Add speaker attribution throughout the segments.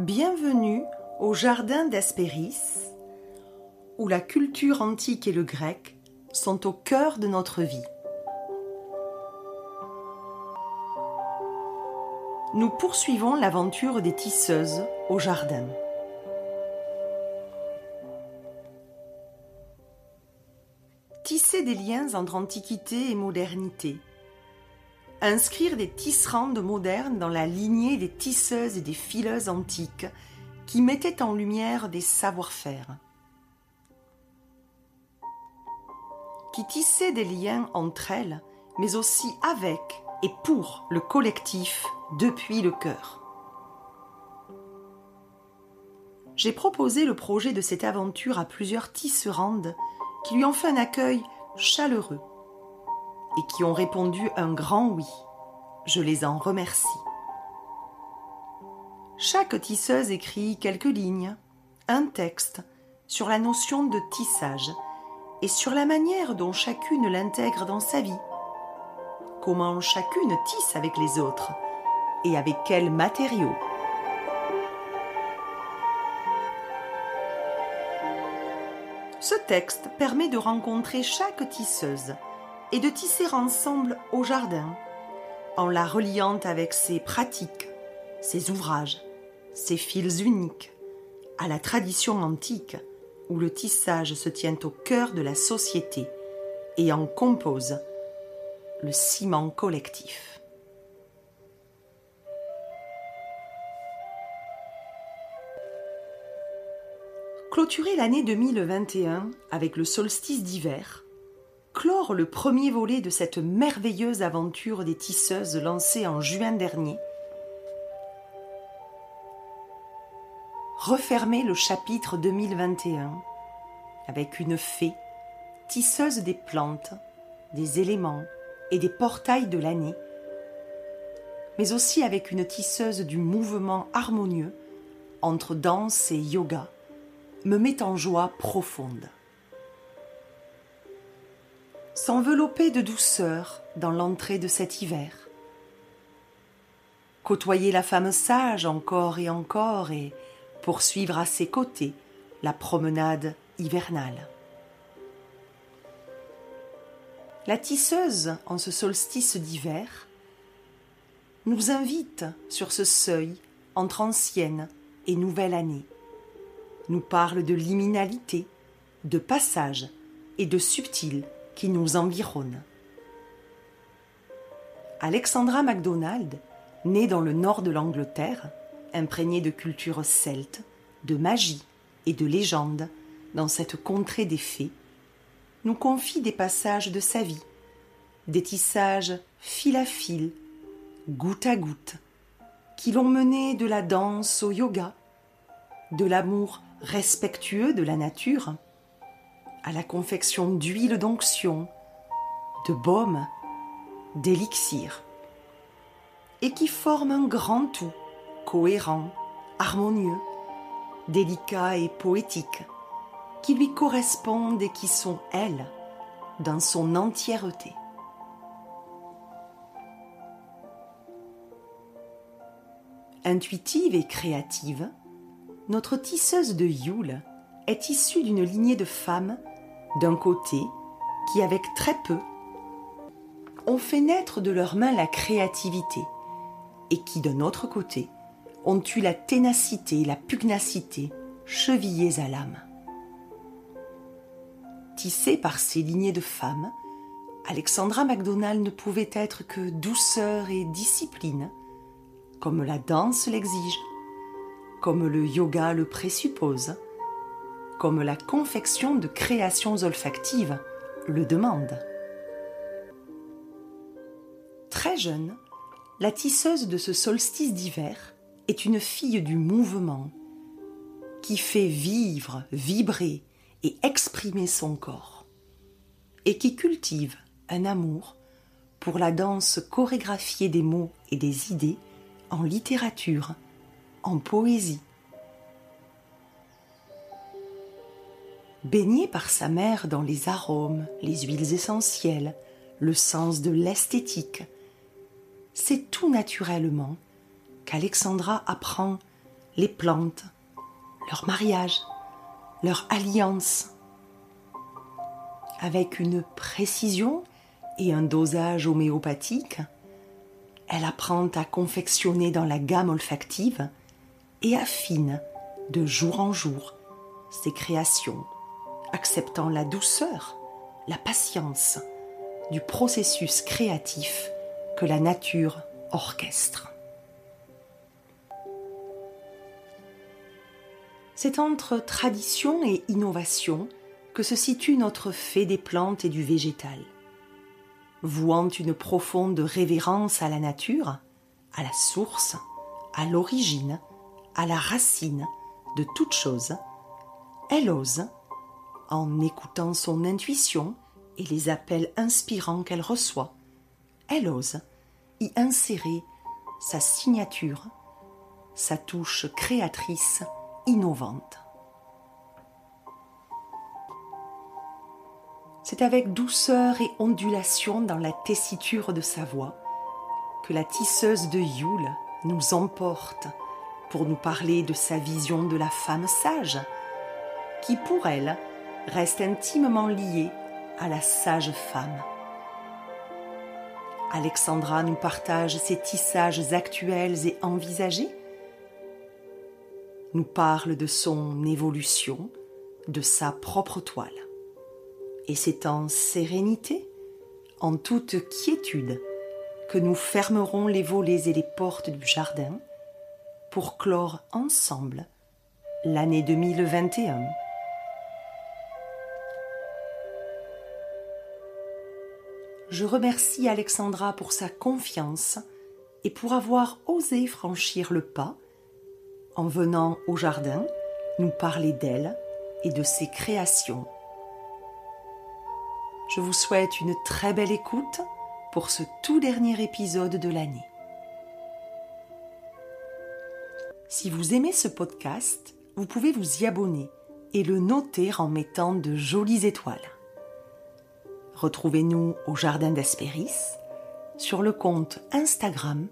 Speaker 1: Bienvenue au jardin d'Hespéris, où la culture antique et le grec sont au cœur de notre vie. Nous poursuivons l'aventure des tisseuses au jardin. Tisser des liens entre antiquité et modernité. Inscrire des tisserandes modernes dans la lignée des tisseuses et des fileuses antiques qui mettaient en lumière des savoir-faire. Qui tissaient des liens entre elles, mais aussi avec et pour le collectif depuis le cœur. J'ai proposé le projet de cette aventure à plusieurs tisserandes qui lui ont fait un accueil chaleureux et qui ont répondu un grand oui. Je les en remercie. Chaque tisseuse écrit quelques lignes, un texte sur la notion de tissage et sur la manière dont chacune l'intègre dans sa vie. Comment chacune tisse avec les autres et avec quels matériaux. Ce texte permet de rencontrer chaque tisseuse et de tisser ensemble au jardin, en la reliant avec ses pratiques, ses ouvrages, ses fils uniques, à la tradition antique où le tissage se tient au cœur de la société et en compose le ciment collectif. Clôturer l'année 2021 avec le solstice d'hiver, clore le premier volet de cette merveilleuse aventure des tisseuses lancée en juin dernier, refermer le chapitre 2021 avec une fée, tisseuse des plantes, des éléments et des portails de l'année, mais aussi avec une tisseuse du mouvement harmonieux entre danse et yoga, me met en joie profonde. S'envelopper de douceur dans l'entrée de cet hiver. Côtoyer la femme sage encore et encore et poursuivre à ses côtés la promenade hivernale. La tisseuse, en ce solstice d'hiver, nous invite sur ce seuil entre ancienne et nouvelle année nous parle de liminalité, de passage et de subtil qui nous environnent. Alexandra MacDonald, née dans le nord de l'Angleterre, imprégnée de culture celte, de magie et de légende dans cette contrée des fées, nous confie des passages de sa vie, des tissages fil à fil, goutte à goutte, qui l'ont mené de la danse au yoga, de l'amour respectueux de la nature, à la confection d'huile d'onction, de baume, d'élixir, et qui forment un grand tout, cohérent, harmonieux, délicat et poétique, qui lui correspondent et qui sont elles, dans son entièreté. Intuitive et créative, notre tisseuse de Yule est issue d'une lignée de femmes, d'un côté, qui avec très peu ont fait naître de leurs mains la créativité, et qui d'un autre côté ont eu la ténacité et la pugnacité chevillées à l'âme. Tissée par ces lignées de femmes, Alexandra MacDonald ne pouvait être que douceur et discipline, comme la danse l'exige, comme le yoga le présuppose, comme la confection de créations olfactives le demande. Très jeune, la tisseuse de ce solstice d'hiver est une fille du mouvement qui fait vivre, vibrer et exprimer son corps, et qui cultive un amour pour la danse chorégraphiée des mots et des idées en littérature, en poésie. Baignée par sa mère dans les arômes, les huiles essentielles, le sens de l'esthétique, c'est tout naturellement qu'Alexandra apprend les plantes, leur mariage, leur alliance. Avec une précision et un dosage homéopathique, elle apprend à confectionner dans la gamme olfactive et affine de jour en jour ses créations, acceptant la douceur, la patience du processus créatif que la nature orchestre. C'est entre tradition et innovation que se situe notre fait des plantes et du végétal. Vouant une profonde révérence à la nature, à la source, à l'origine, à la racine de toute chose, elle ose, en écoutant son intuition et les appels inspirants qu'elle reçoit, elle ose y insérer sa signature, sa touche créatrice innovante. C'est avec douceur et ondulation dans la tessiture de sa voix que la tisseuse de Yule nous emporte pour nous parler de sa vision de la femme sage, qui pour elle reste intimement liée à la sage femme. Alexandra nous partage ses tissages actuels et envisagés, nous parle de son évolution, de sa propre toile. Et c'est en sérénité, en toute quiétude, que nous fermerons les volets et les portes du jardin pour clore ensemble l'année 2021. Je remercie Alexandra pour sa confiance et pour avoir osé franchir le pas en venant au jardin nous parler d'elle et de ses créations. Je vous souhaite une très belle écoute pour ce tout dernier épisode de l'année. Si vous aimez ce podcast, vous pouvez vous y abonner et le noter en mettant de jolies étoiles. Retrouvez-nous au Jardin d'Hespéris sur le compte Instagram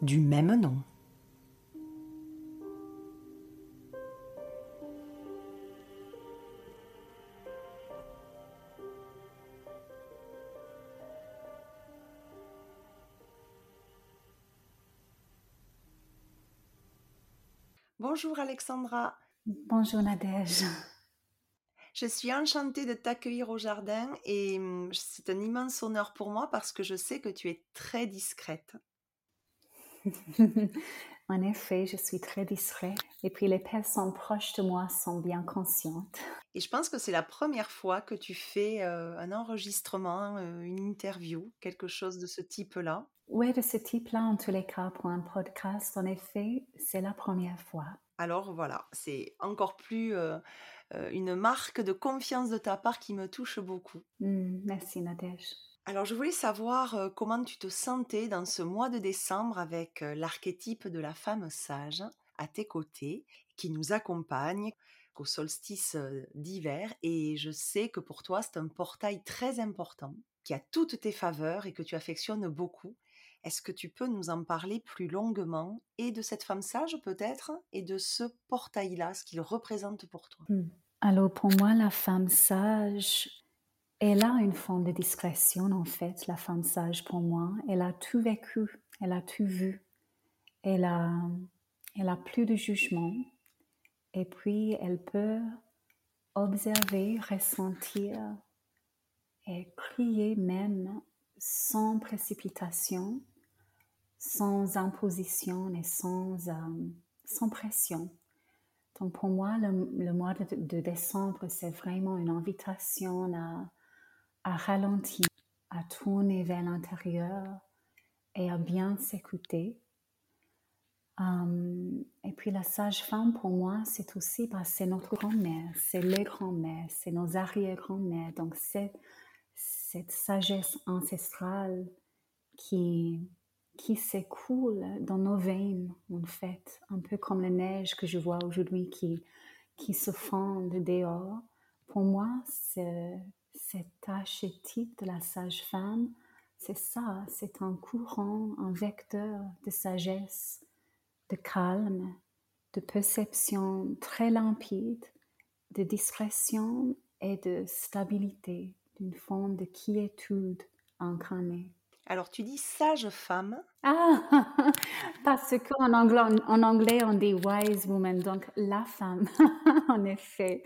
Speaker 1: du même nom. Bonjour Alexandra.
Speaker 2: Bonjour Nadège.
Speaker 1: Je suis enchantée de t'accueillir au jardin et hum, c'est un immense honneur pour moi parce que je sais que tu es très discrète.
Speaker 2: en effet, je suis très discrète et puis les personnes proches de moi sont bien conscientes.
Speaker 1: Et je pense que c'est la première fois que tu fais euh, un enregistrement, euh, une interview, quelque chose de ce type-là.
Speaker 2: Oui, de ce type-là, en tous les cas, pour un podcast, en effet, c'est la première fois.
Speaker 1: Alors voilà, c'est encore plus euh, une marque de confiance de ta part qui me touche beaucoup.
Speaker 2: Mmh, merci Nadège.
Speaker 1: Alors je voulais savoir euh, comment tu te sentais dans ce mois de décembre avec l'archétype de la femme sage à tes côtés qui nous accompagne au solstice d'hiver et je sais que pour toi c'est un portail très important qui a toutes tes faveurs et que tu affectionnes beaucoup est-ce que tu peux nous en parler plus longuement et de cette femme sage peut-être et de ce portail-là, ce qu'il représente pour toi?
Speaker 2: Mmh. Alors pour moi, la femme sage, elle a une forme de discrétion en fait, la femme sage pour moi. Elle a tout vécu, elle a tout vu, elle a, elle a plus de jugement et puis elle peut observer, ressentir et crier même sans précipitation sans imposition et sans, euh, sans pression. Donc pour moi, le, mois de, décembre, c'est vraiment une invitation à, à ralentir, à tourner vers l'intérieur et à bien s'écouter. Um, et puis la sage-femme, pour moi, c'est aussi, bah, c'est notre grand-mère, c'est les grands-mères, c'est nos arrière-grands-mères. Donc c'est cette sagesse ancestrale qui, qui s'écoule dans nos veines, en fait, un peu comme la neige que je vois aujourd'hui qui, qui se fond dehors. Pour moi, cet archétype de la sage-femme, c'est ça, c'est un courant, un vecteur de sagesse, de calme de perception très limpide, de discrétion et de stabilité, d'une forme de quiétude incarnée.
Speaker 1: Alors tu dis sage femme.
Speaker 2: Ah, parce qu'en anglais, en anglais on dit wise woman, donc la femme, en effet.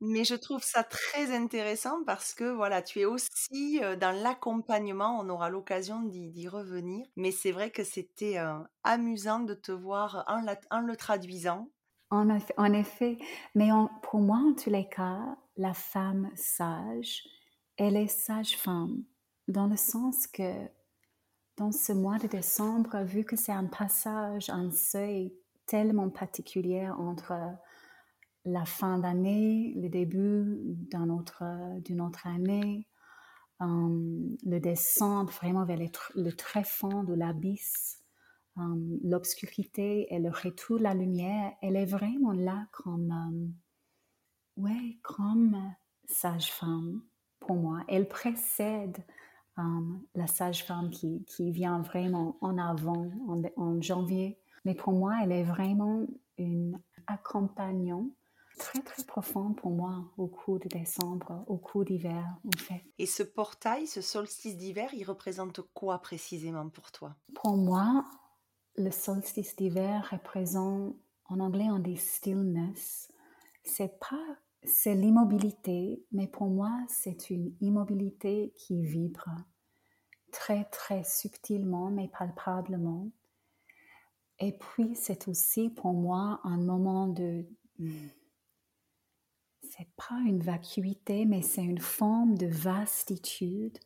Speaker 1: Mais je trouve ça très intéressant parce que voilà, tu es aussi dans l'accompagnement, on aura l'occasion d'y revenir, mais c'est vrai que c'était amusant de te voir en, en le traduisant.
Speaker 2: En effet, en effet. mais pour moi, en tous les cas, la femme sage, elle est sage-femme, dans le sens que dans ce mois de décembre, vu que c'est un passage, un seuil tellement particulier entre la fin d'année, le début d'une autre, année, um, le descendre vraiment vers le, très fond de l'abysse, um, l'obscurité et le retour de la lumière, elle est vraiment là comme, um, ouais, comme sage-femme pour moi. Elle précède la sage-femme qui, qui, vient vraiment en avant en, en janvier. Mais pour moi, elle est vraiment une accompagnante très très profond pour moi au cours de décembre, au cours d'hiver en fait.
Speaker 1: Et ce portail, ce solstice d'hiver, il représente quoi précisément pour toi?
Speaker 2: Pour moi, le solstice d'hiver représente, en anglais on dit stillness. C'est pas, c'est l'immobilité, mais pour moi c'est une immobilité qui vibre très très subtilement mais palpablement. Et puis c'est aussi pour moi un moment de c'est pas une vacuité, mais c'est une forme de vastitude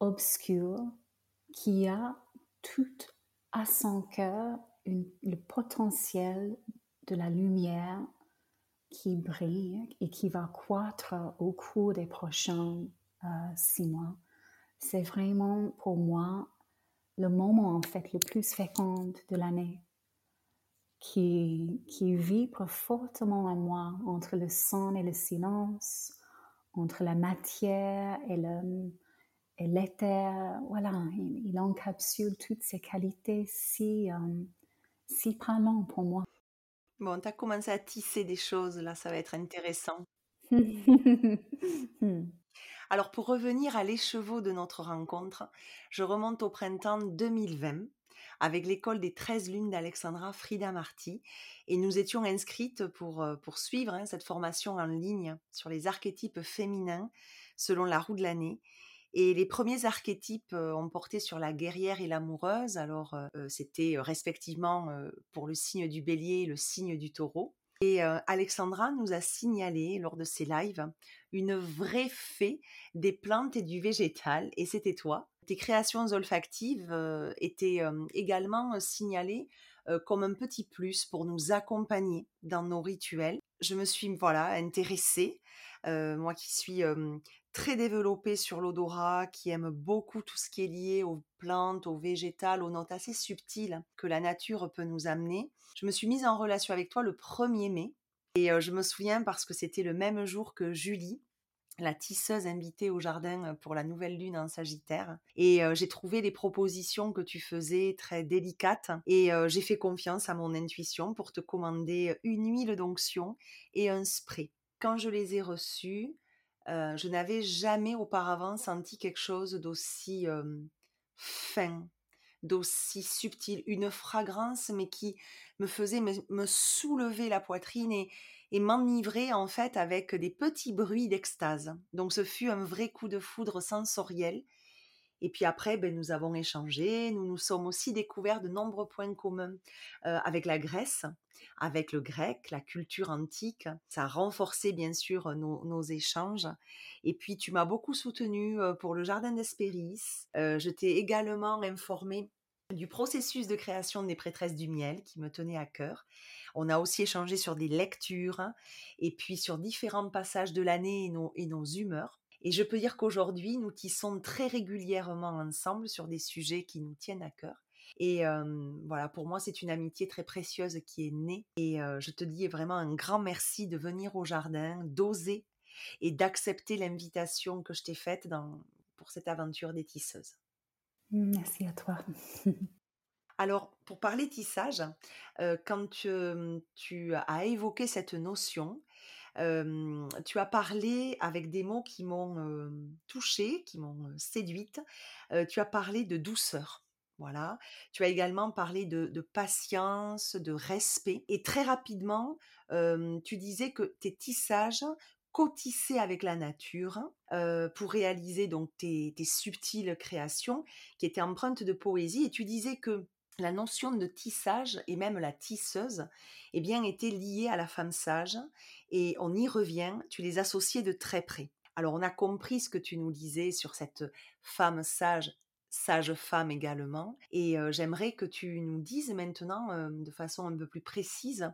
Speaker 2: obscure qui a tout à son cœur le potentiel de la lumière qui brille et qui va croître au cours des prochains euh, six mois. C'est vraiment pour moi le moment en fait le plus fécond de l'année qui, qui vibre fortement en moi entre le son et le silence, entre la matière et et l'éther, voilà, il, encapsule toutes ces qualités si, euh, si parlantes pour moi.
Speaker 1: Bon, tu as commencé à tisser des choses, là, ça va être intéressant. Alors, pour revenir à l'écheveau de notre rencontre, je remonte au printemps 2020 avec l'école des 13 lunes d'Alexandra Frida Marty. Et nous étions inscrites pour, euh, pour suivre hein, cette formation en ligne sur les archétypes féminins selon la roue de l'année. Et les premiers archétypes ont porté sur la guerrière et l'amoureuse. Alors, c'était respectivement pour le signe du bélier et le signe du taureau. Et Alexandra nous a signalé lors de ses lives une vraie fée des plantes et du végétal, et c'était toi. Tes créations olfactives étaient également signalées comme un petit plus pour nous accompagner dans nos rituels. Je me suis voilà intéressée, moi qui suis très développée sur l'odorat, qui aime beaucoup tout ce qui est lié aux plantes, aux végétales, aux notes assez subtiles que la nature peut nous amener. Je me suis mise en relation avec toi le 1er mai. Et je me souviens parce que c'était le même jour que Julie, la tisseuse invitée au jardin pour la nouvelle lune en Sagittaire. Et j'ai trouvé les propositions que tu faisais très délicates et j'ai fait confiance à mon intuition pour te commander une huile d'onction et un spray. Quand je les ai reçus, je n'avais jamais auparavant senti quelque chose d'aussi fin, d'aussi subtil, une fragrance mais qui me faisait me, soulever la poitrine et, et m'enivrer en fait avec des petits bruits d'extase. Donc ce fut un vrai coup de foudre sensoriel et puis après, ben, nous avons échangé, nous nous sommes aussi découverts de nombreux points communs euh, avec la Grèce, avec le grec, la culture antique. Ça a renforcé bien sûr nos, échanges. Et puis tu m'as beaucoup soutenu euh, pour le Jardin d'Hespéris. Euh, je t'ai également informé du processus de création des prêtresses du miel qui me tenait à cœur. On a aussi échangé sur des lectures et puis sur différents passages de l'année et nos humeurs. Et je peux dire qu'aujourd'hui, nous tissons très régulièrement ensemble sur des sujets qui nous tiennent à cœur. Et voilà, pour moi, c'est une amitié très précieuse qui est née. Et je te dis vraiment un grand merci de venir au jardin, d'oser et d'accepter l'invitation que je t'ai faite dans, pour cette aventure des tisseuses.
Speaker 2: Merci à toi.
Speaker 1: Alors, pour parler tissage, quand tu, tu as évoqué cette notion, tu as parlé avec des mots qui m'ont, touchée, qui m'ont, séduite. Tu as parlé de douceur, voilà. Tu as également parlé de patience, de respect et très rapidement, tu disais que tes tissages cotissaient avec la nature, pour réaliser donc tes subtiles créations qui étaient empreintes de poésie et tu disais que la notion de tissage et même la tisseuse, eh bien, était liée à la femme sage et on y revient, tu les associais de très près. Alors, on a compris ce que tu nous disais sur cette femme sage, sage femme également, et euh, j'aimerais que tu nous dises maintenant, euh, de façon un peu plus précise,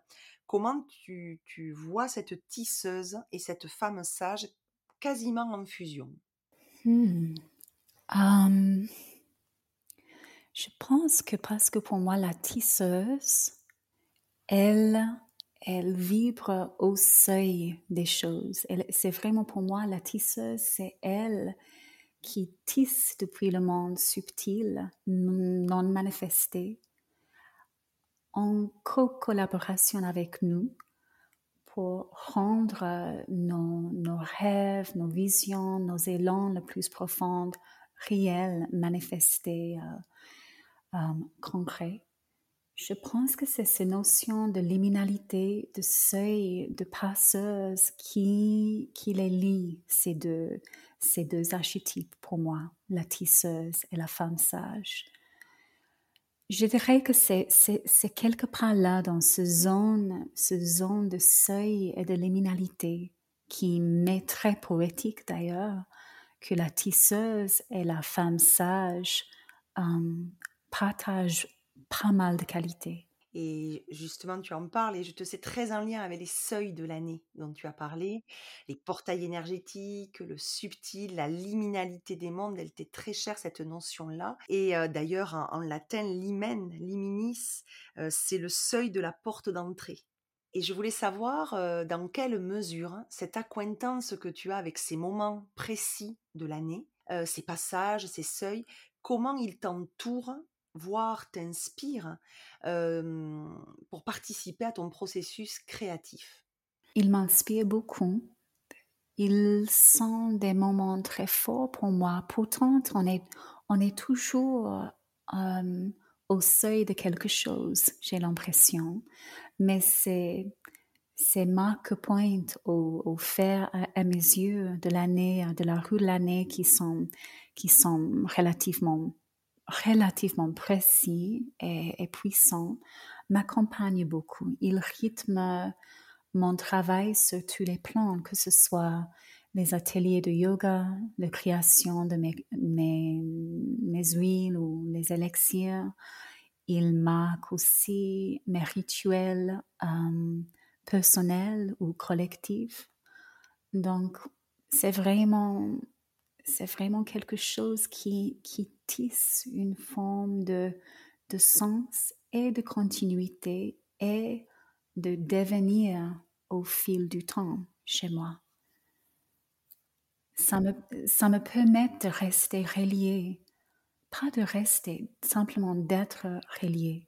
Speaker 1: comment tu, vois cette tisseuse et cette femme sage quasiment en fusion?
Speaker 2: Hmm. Je pense que parce que pour moi, la tisseuse, elle, elle vibre au seuil des choses. C'est vraiment pour moi, la tisseuse, c'est elle qui tisse depuis le monde subtil, non manifesté, en co-collaboration avec nous pour rendre nos, rêves, nos visions, nos élans les plus profonds réels, manifestés. Euh, euh, concret. Je pense que c'est ces notions de liminalité, de seuil, de passeuse qui, qui les lie, ces deux, ces deux archétypes pour moi, la tisseuse et la femme sage. Je dirais que c'est quelque part là, dans ce zone, ce zone de seuil et de liminalité, qui m'est très poétique d'ailleurs, que la tisseuse et la femme sage euh, partage pas mal de qualités.
Speaker 1: Et justement, tu en parles et je te sais très en lien avec les seuils de l'année dont tu as parlé, les portails énergétiques, le subtil, la liminalité des mondes, elle t'est très chère cette notion-là. Et euh, d'ailleurs, en, latin, limen, liminis, euh, c'est le seuil de la porte d'entrée. Et je voulais savoir euh, dans quelle mesure cette acquaintance que tu as avec ces moments précis de l'année, ces passages, ces seuils, comment ils t'entourent voire t'inspire pour participer à ton processus créatif?
Speaker 2: Il m'inspire beaucoup. Ils sont des moments très forts pour moi. Pourtant, on est, on est toujours au seuil de quelque chose, j'ai l'impression. Mais c'est, ces marques pointes au, au fer à, mes yeux de l'année, de la rue de l'année qui sont, qui sont relativement relativement précis et, puissant m'accompagne beaucoup. Il rythme mon travail sur tous les plans, que ce soit les ateliers de yoga, la création de mes, mes, huiles ou les élixirs. Il marque aussi mes rituels euh, personnels ou collectifs. Donc, c'est vraiment vraiment quelque chose qui, qui une forme de, de sens et de continuité et de devenir au fil du temps chez moi. Ça me, ça me permet de rester relié, pas de rester, simplement d'être relié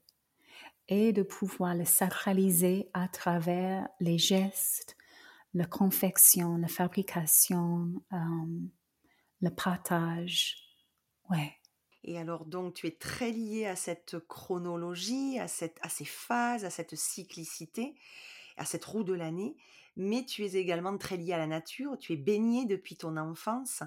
Speaker 2: et de pouvoir le sacraliser à travers les gestes, la confection, la fabrication, euh, le partage. Ouais.
Speaker 1: Et alors donc tu es très lié à cette chronologie, à, cette, à ces phases, à cette cyclicité, à cette roue de l'année, mais tu es également très lié à la nature, tu es baigné depuis ton enfance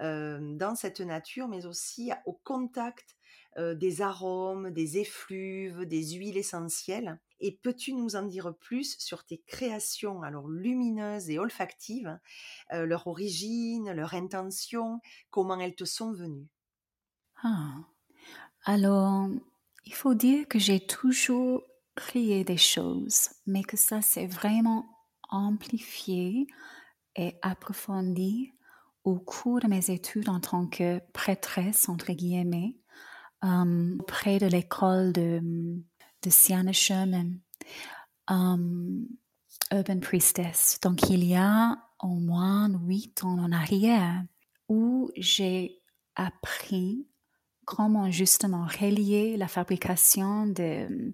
Speaker 1: euh, dans cette nature, mais aussi au contact euh, des arômes, des effluves, des huiles essentielles. Et peux-tu nous en dire plus sur tes créations, alors lumineuses et olfactives, euh, leur origine, leur intention, comment elles te sont venues?
Speaker 2: Ah. Alors, il faut dire que j'ai toujours créé des choses, mais que ça s'est vraiment amplifié et approfondi au cours de mes études en tant que prêtresse, entre guillemets, euh, près de l'école de, de Sienna Sherman, um, Urban Priestess. Donc, il y a au moins huit ans en arrière où j'ai appris comment justement relier la fabrication de,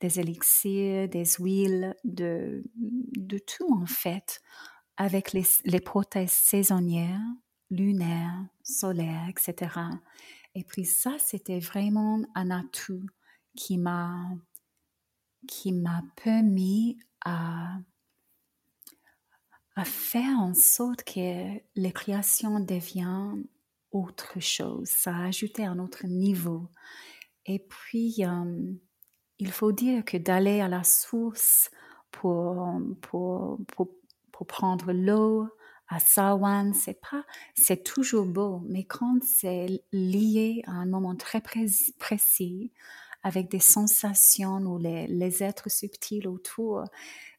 Speaker 2: des élixirs, des huiles, de, tout en fait, avec les, les prothèses saisonnières, lunaires, solaires, etc. Et puis ça, c'était vraiment un atout qui m'a qui m'a permis à faire en sorte que les créations deviennent autre chose, ça a ajouté un autre niveau. Et puis, il faut dire que d'aller à la source pour, pour, pour, pour prendre l'eau à Sawan, c'est pas, c'est toujours beau, mais quand c'est lié à un moment très précis, avec des sensations ou les, les êtres subtils autour,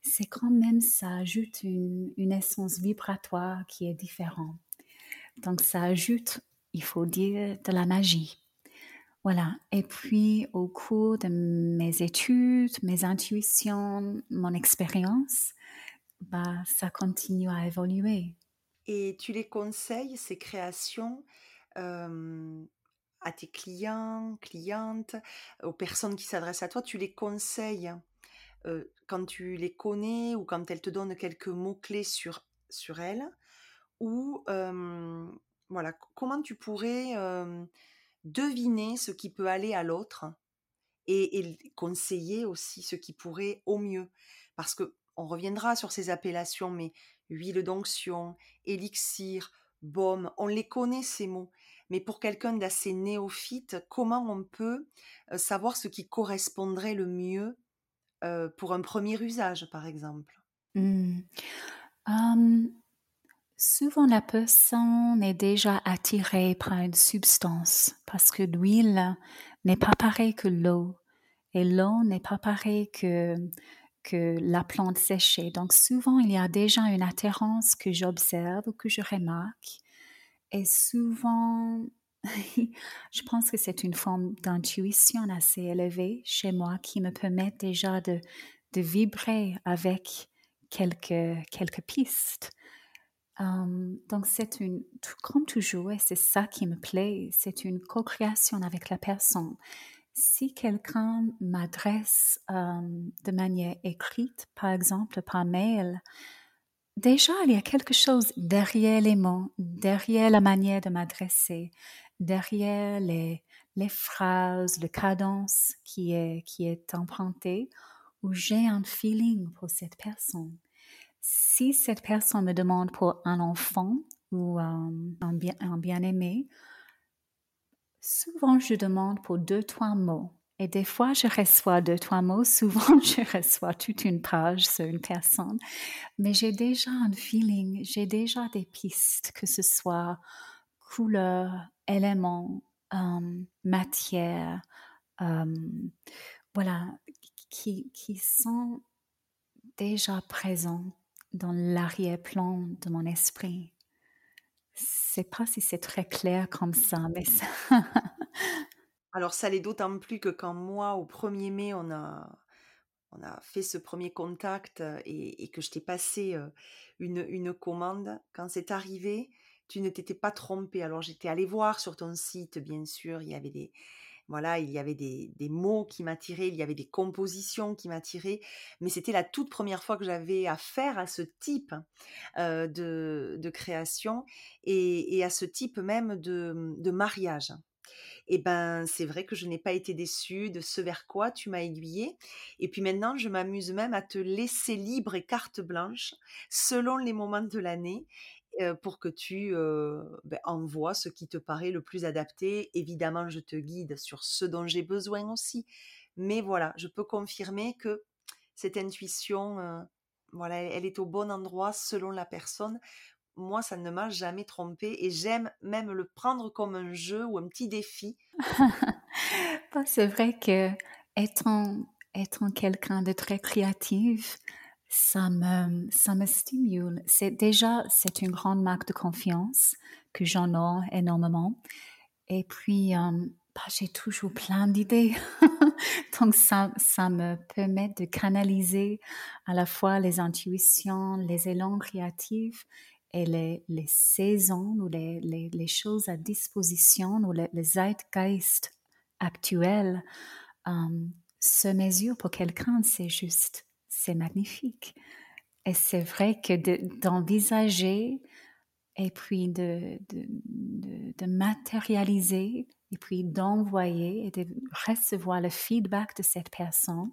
Speaker 2: c'est quand même, ça ajoute une, une essence vibratoire qui est différente. Donc ça ajoute, il faut dire, de la magie. Voilà. Et puis au cours de mes études, mes intuitions, mon expérience, bah, ça continue à évoluer.
Speaker 1: Et tu les conseilles, ces créations, euh, à tes clients, clientes, aux personnes qui s'adressent à toi, tu les conseilles euh, quand tu les connais ou quand elles te donnent quelques mots-clés sur, sur elles Ou voilà, comment tu pourrais deviner ce qui peut aller à l'autre et, conseiller aussi ce qui pourrait au mieux? Parce que on reviendra sur ces appellations, mais huile d'onction, élixir, baume, on les connaît ces mots. Mais pour quelqu'un d'assez néophyte, comment on peut savoir ce qui correspondrait le mieux pour un premier usage, par exemple?
Speaker 2: Mmh. Souvent, la personne est déjà attirée par une substance parce que l'huile n'est pas pareille que l'eau et l'eau n'est pas pareille que que la plante séchée. Donc souvent, il y a déjà une attirance que j'observe ou que je remarque. Et souvent, je pense que c'est une forme d'intuition assez élevée chez moi qui me permet déjà de, de vibrer avec quelques, quelques pistes. Donc c'est une, comme toujours, et c'est ça qui me plaît, c'est une co-création avec la personne si quelqu'un m'adresse de manière écrite, par exemple par mail, déjà il y a quelque chose derrière les mots, derrière la manière de m'adresser, derrière les, les phrases, le cadence qui est, qui est emprunté, où j'ai un feeling pour cette personne. Si cette personne me demande pour un enfant ou euh, un, bien, bien-aimé, Souvent, je demande pour deux, trois mots. Et des fois, je reçois deux, trois mots. Souvent, je reçois toute une page sur une personne. Mais j'ai déjà un feeling, j'ai déjà des pistes, que ce soit couleur, éléments, euh, matière, euh, voilà, qui, qui sont déjà présents dans l'arrière-plan de mon esprit sais pas si c'est très clair comme ça, mais ça...
Speaker 1: Alors ça l'est d'autant plus que quand moi, au 1er mai, on a, on a fait ce premier contact et, que je t'ai passé une, une commande, quand c'est arrivé, tu ne t'étais pas trompé. Alors j'étais allée voir sur ton site, bien sûr, il y avait des, voilà, il y avait des, mots qui m'attiraient, il y avait des compositions qui m'attiraient, mais c'était la toute première fois que j'avais affaire à ce type de, création et, à ce type même de, mariage. Et ben, c'est vrai que je n'ai pas été déçue de ce vers quoi tu m'as aiguillé. Et puis maintenant, je m'amuse même à te laisser libre et carte blanche selon les moments de l'année pour que tu ben, envoies ce qui te paraît le plus adapté. Évidemment, je te guide sur ce dont j'ai besoin aussi. Mais voilà, je peux confirmer que cette intuition, voilà, elle est au bon endroit selon la personne. Moi, ça ne m'a jamais trompé et j'aime même le prendre comme un jeu ou un petit défi.
Speaker 2: Bah, c'est vrai que étant, étant quelqu'un de très créatif, ça me, ça me stimule. C'est déjà, c'est une grande marque de confiance que j'en ai énormément. Et puis, euh, bah, j'ai toujours plein d'idées. Donc, ça, ça me permet de canaliser à la fois les intuitions, les élans créatifs et les, les saisons ou les, les, les, choses à disposition ou les, zeitgeist actuels um, se mesurent pour quelqu'un, c'est juste, c'est magnifique. Et c'est vrai que d'envisager et puis de, de, matérialiser et puis d'envoyer et de recevoir le feedback de cette personne,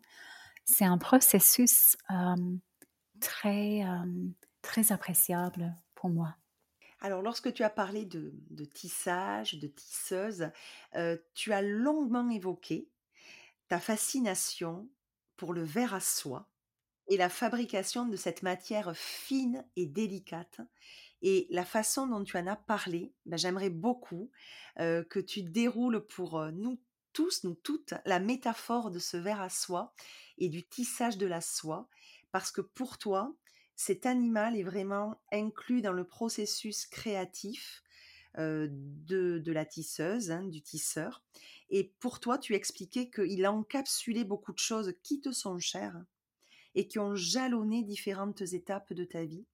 Speaker 2: c'est un processus um, très, um, très appréciable pour moi.
Speaker 1: Alors, lorsque tu as parlé de, de tissage, de tisseuse, euh, tu as longuement évoqué ta fascination pour le verre à soie et la fabrication de cette matière fine et délicate. Et la façon dont tu en as parlé, ben, j'aimerais beaucoup que tu déroules pour nous tous, nous toutes, la métaphore de ce verre à soie et du tissage de la soie, parce que pour toi, cet animal est vraiment inclus dans le processus créatif de, la tisseuse, hein, du tisseur. Et pour toi, tu expliquais qu'il a encapsulé beaucoup de choses qui te sont chères et qui ont jalonné différentes étapes de ta vie.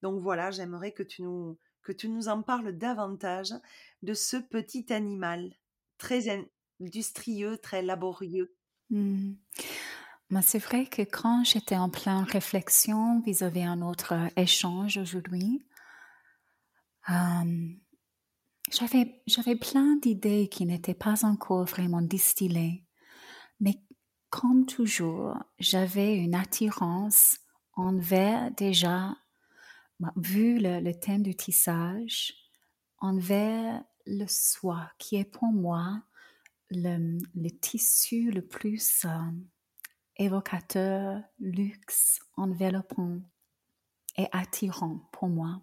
Speaker 1: Donc voilà, j'aimerais que tu nous que tu nous en parles davantage de ce petit animal très industrieux, très laborieux.
Speaker 2: Mmh c'est vrai que quand j'étais en pleine réflexion vis-à-vis un autre échange aujourd'hui, euh, j'avais, j'avais plein d'idées qui n'étaient pas encore vraiment distillées. Mais comme toujours, j'avais une attirance envers déjà, bah, vu le, thème du tissage, envers le soie, qui est pour moi le, tissu le plus... Euh, évocateur, luxe, enveloppant et attirant pour moi.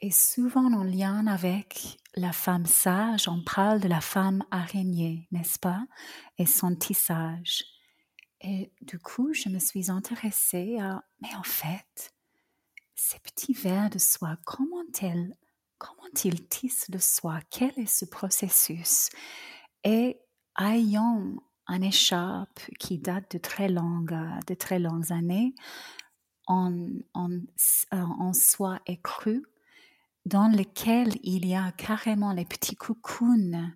Speaker 2: Et souvent en lien avec la femme sage, on parle de la femme araignée, n'est-ce pas, et son tissage. Et du coup, je me suis intéressée à, mais en fait, ces petits vers de soie, comment comment ils tissent le soie Quel est ce processus? Et ayant un écharpe qui date de très longues, de très longues années en, en, en soie écrue dans lequel il y a carrément les petits coucounes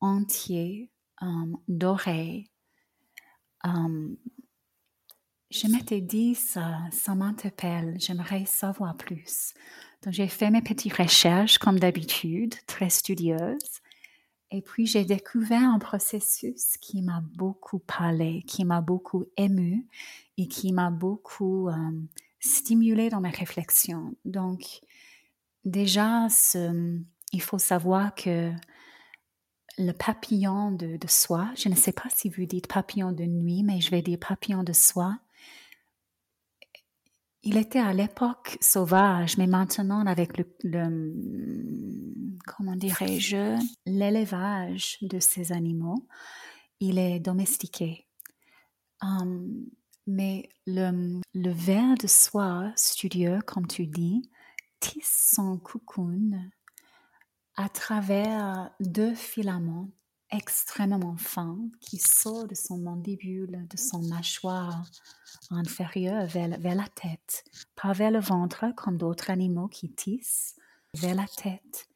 Speaker 2: entiers um, dorés. Je m'étais dit, ça, m'interpelle, j'aimerais savoir plus. Donc j'ai fait mes petites recherches comme d'habitude, très studieuses. Et puis j'ai découvert un processus qui m'a beaucoup parlé, qui m'a beaucoup ému et qui m'a beaucoup euh, stimulé dans mes réflexions. Donc déjà, il faut savoir que le papillon de, soie, je ne sais pas si vous dites papillon de nuit, mais je vais dire papillon de soie, il était à l'époque sauvage, mais maintenant avec le, comment dirais-je, l'élevage de ces animaux, il est domestiqué. Um, mais le, le ver de soie studieux, comme tu dis, tisse son cocoon à travers deux filaments extrêmement fin qui sort de son mandibule, de son mâchoire inférieure vers, la tête, pas vers le ventre comme d'autres animaux qui tissent, vers la tête.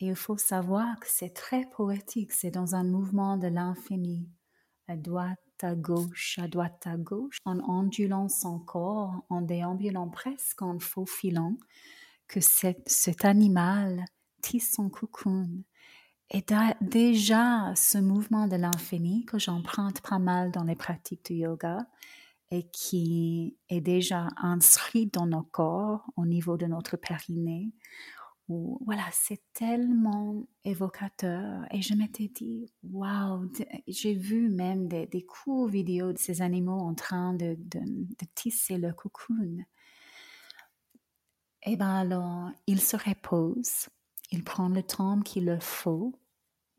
Speaker 2: Et il faut savoir que c'est très poétique, c'est dans un mouvement de l'infini, à droite, à gauche, à droite, à gauche, en ondulant son corps, en déambulant presque, en faufilant, que cet animal tisse son cocoon et déjà, ce mouvement de l'infini que j'emprunte pas mal dans les pratiques du yoga et qui est déjà inscrit dans nos corps au niveau de notre périnée, voilà, c'est tellement évocateur. Et je m'étais dit, waouh, j'ai vu même des, courts vidéos de ces animaux en train de, tisser le cocoon. Et bien alors, ils se reposent il prend le temps qu'il le faut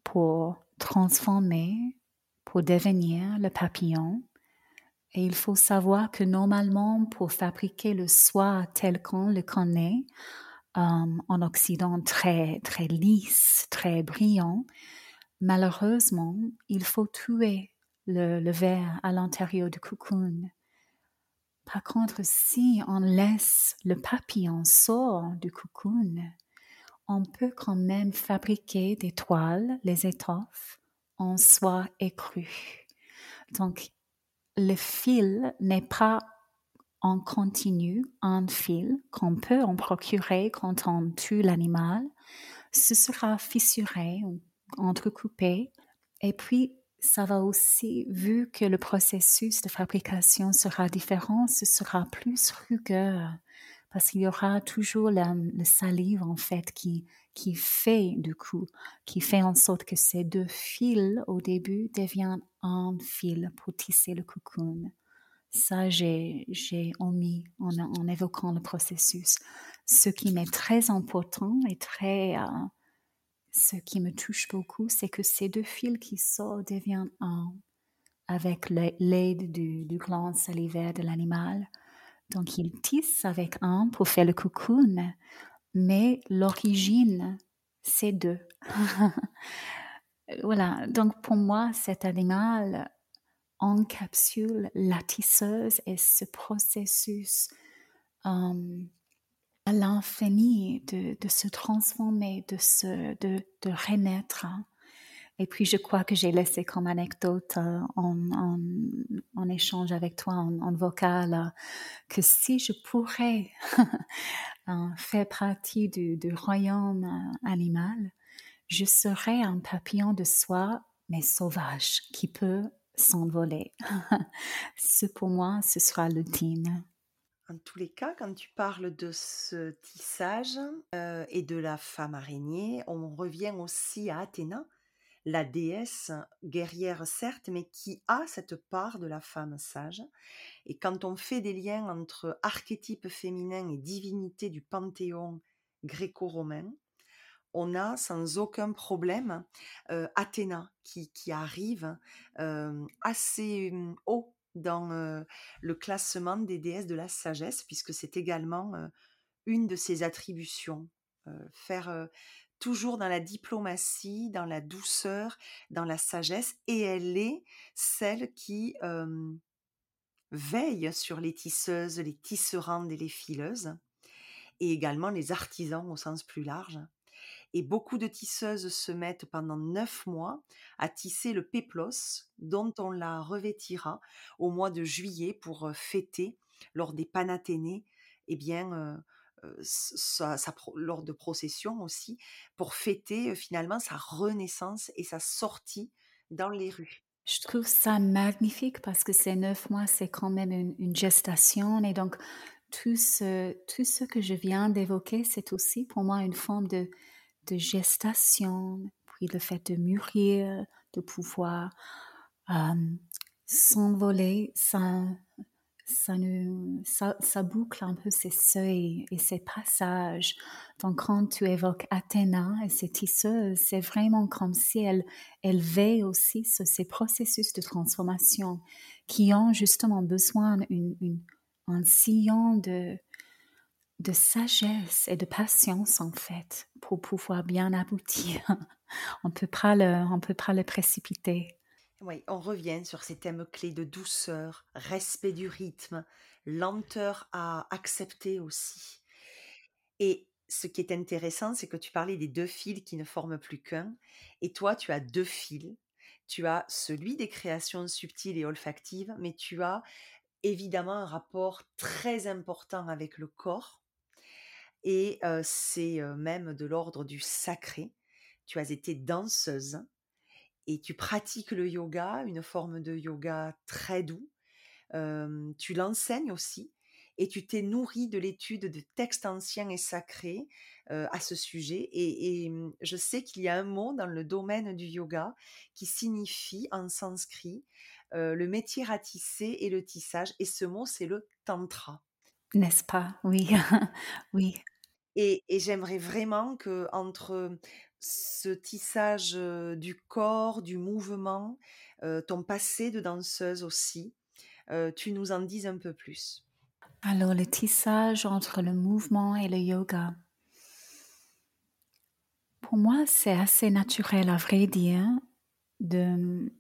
Speaker 2: pour transformer, pour devenir le papillon. Et il faut savoir que normalement, pour fabriquer le soie tel qu'on le connaît, euh, en Occident très, très lisse, très brillant, malheureusement, il faut tuer le, le verre à l'intérieur du cocoon Par contre, si on laisse le papillon sort du cocoon, on peut quand même fabriquer des toiles, les étoffes, en soie écrue. Donc, le fil n'est pas en continu, un fil qu'on peut en procurer quand on tue l'animal. Ce sera fissuré ou entrecoupé. Et puis, ça va aussi, vu que le processus de fabrication sera différent, ce sera plus rugueux parce qu'il y aura toujours le, salive en fait qui, qui fait du coup, qui fait en sorte que ces deux fils au début deviennent un fil pour tisser le cocoon. Ça, j'ai, j'ai omis en, en, évoquant le processus. Ce qui m'est très important et très, euh, ce qui me touche beaucoup, c'est que ces deux fils qui sortent deviennent un avec l'aide du, du gland salivaire de l'animal. Donc, ils tissent avec un pour faire le cocoon, mais l'origine, c'est deux. voilà. Donc, pour moi, cet animal encapsule la tisseuse et ce processus euh, à l'infini de, se transformer, de, se, de, de renaître. Et puis, je crois que j'ai laissé comme anecdote euh, en, en, échange avec toi en, vocal euh, que si je pourrais euh, faire partie du, royaume animal, je serais un papillon de soie, mais sauvage, qui peut s'envoler. ce pour moi, ce sera l'ultime.
Speaker 1: En tous les cas, quand tu parles de ce tissage et de la femme araignée, on revient aussi à Athéna, la déesse guerrière certes, mais qui a cette part de la femme sage. Et quand on fait des liens entre archétype féminin et divinité du panthéon gréco-romain, on a sans aucun problème Athéna qui, arrive assez mmh, haut dans le classement des déesses de la sagesse, puisque c'est également une de ses attributions. Faire toujours dans la diplomatie, dans la douceur, dans la sagesse, et elle est celle qui veille sur les tisseuses, les tisserandes et les fileuses, et également les artisans au sens plus large. Et beaucoup de tisseuses se mettent pendant neuf mois à tisser le péplos, dont on la revêtira au mois de juillet pour fêter lors des Panathénées, eh bien, lors de processions aussi, pour fêter finalement sa renaissance et sa sortie dans les rues.
Speaker 2: Je trouve ça magnifique parce que ces neuf mois, c'est quand même une, gestation. Et donc, tout ce, tout ce que je viens d'évoquer, c'est aussi pour moi une forme de, de gestation, puis le fait de mûrir, de pouvoir s'envoler, ça, boucle un peu ces seuils et ces passages. Donc, quand tu évoques Athéna et ses tisseuses, c'est vraiment comme si elle, elle veille aussi sur ces processus de transformation qui ont justement besoin d'un sillon de, de sagesse et de patience, en fait, pour pouvoir bien aboutir. on ne peut pas le précipiter.
Speaker 1: Oui, on revient sur ces thèmes clés de douceur, respect du rythme, lenteur à accepter aussi. Et ce qui est intéressant, c'est que tu parlais des deux fils qui ne forment plus qu'un. Et toi, tu as deux fils. Tu as celui des créations subtiles et olfactives, mais tu as évidemment un rapport très important avec le corps. Et c'est même de l'ordre du sacré. Tu as été danseuse et tu pratiques le yoga, une forme de yoga très doux. tu l'enseignes aussi et tu t'es nourri de l'étude de textes anciens et sacrés à ce sujet. Et, mmh, je sais qu'il y a un mot dans le domaine du yoga qui signifie en sanskrit le métier à tisser et le tissage. Et ce mot, c'est le tantra.
Speaker 2: N'est-ce pas? Oui, oui.
Speaker 1: Et, et j'aimerais vraiment que entre ce tissage du corps, du mouvement, ton passé de danseuse aussi, tu nous en dises un peu plus?
Speaker 2: Alors le tissage entre le mouvement et le yoga. Pour moi, c'est assez naturel, à vrai dire, de...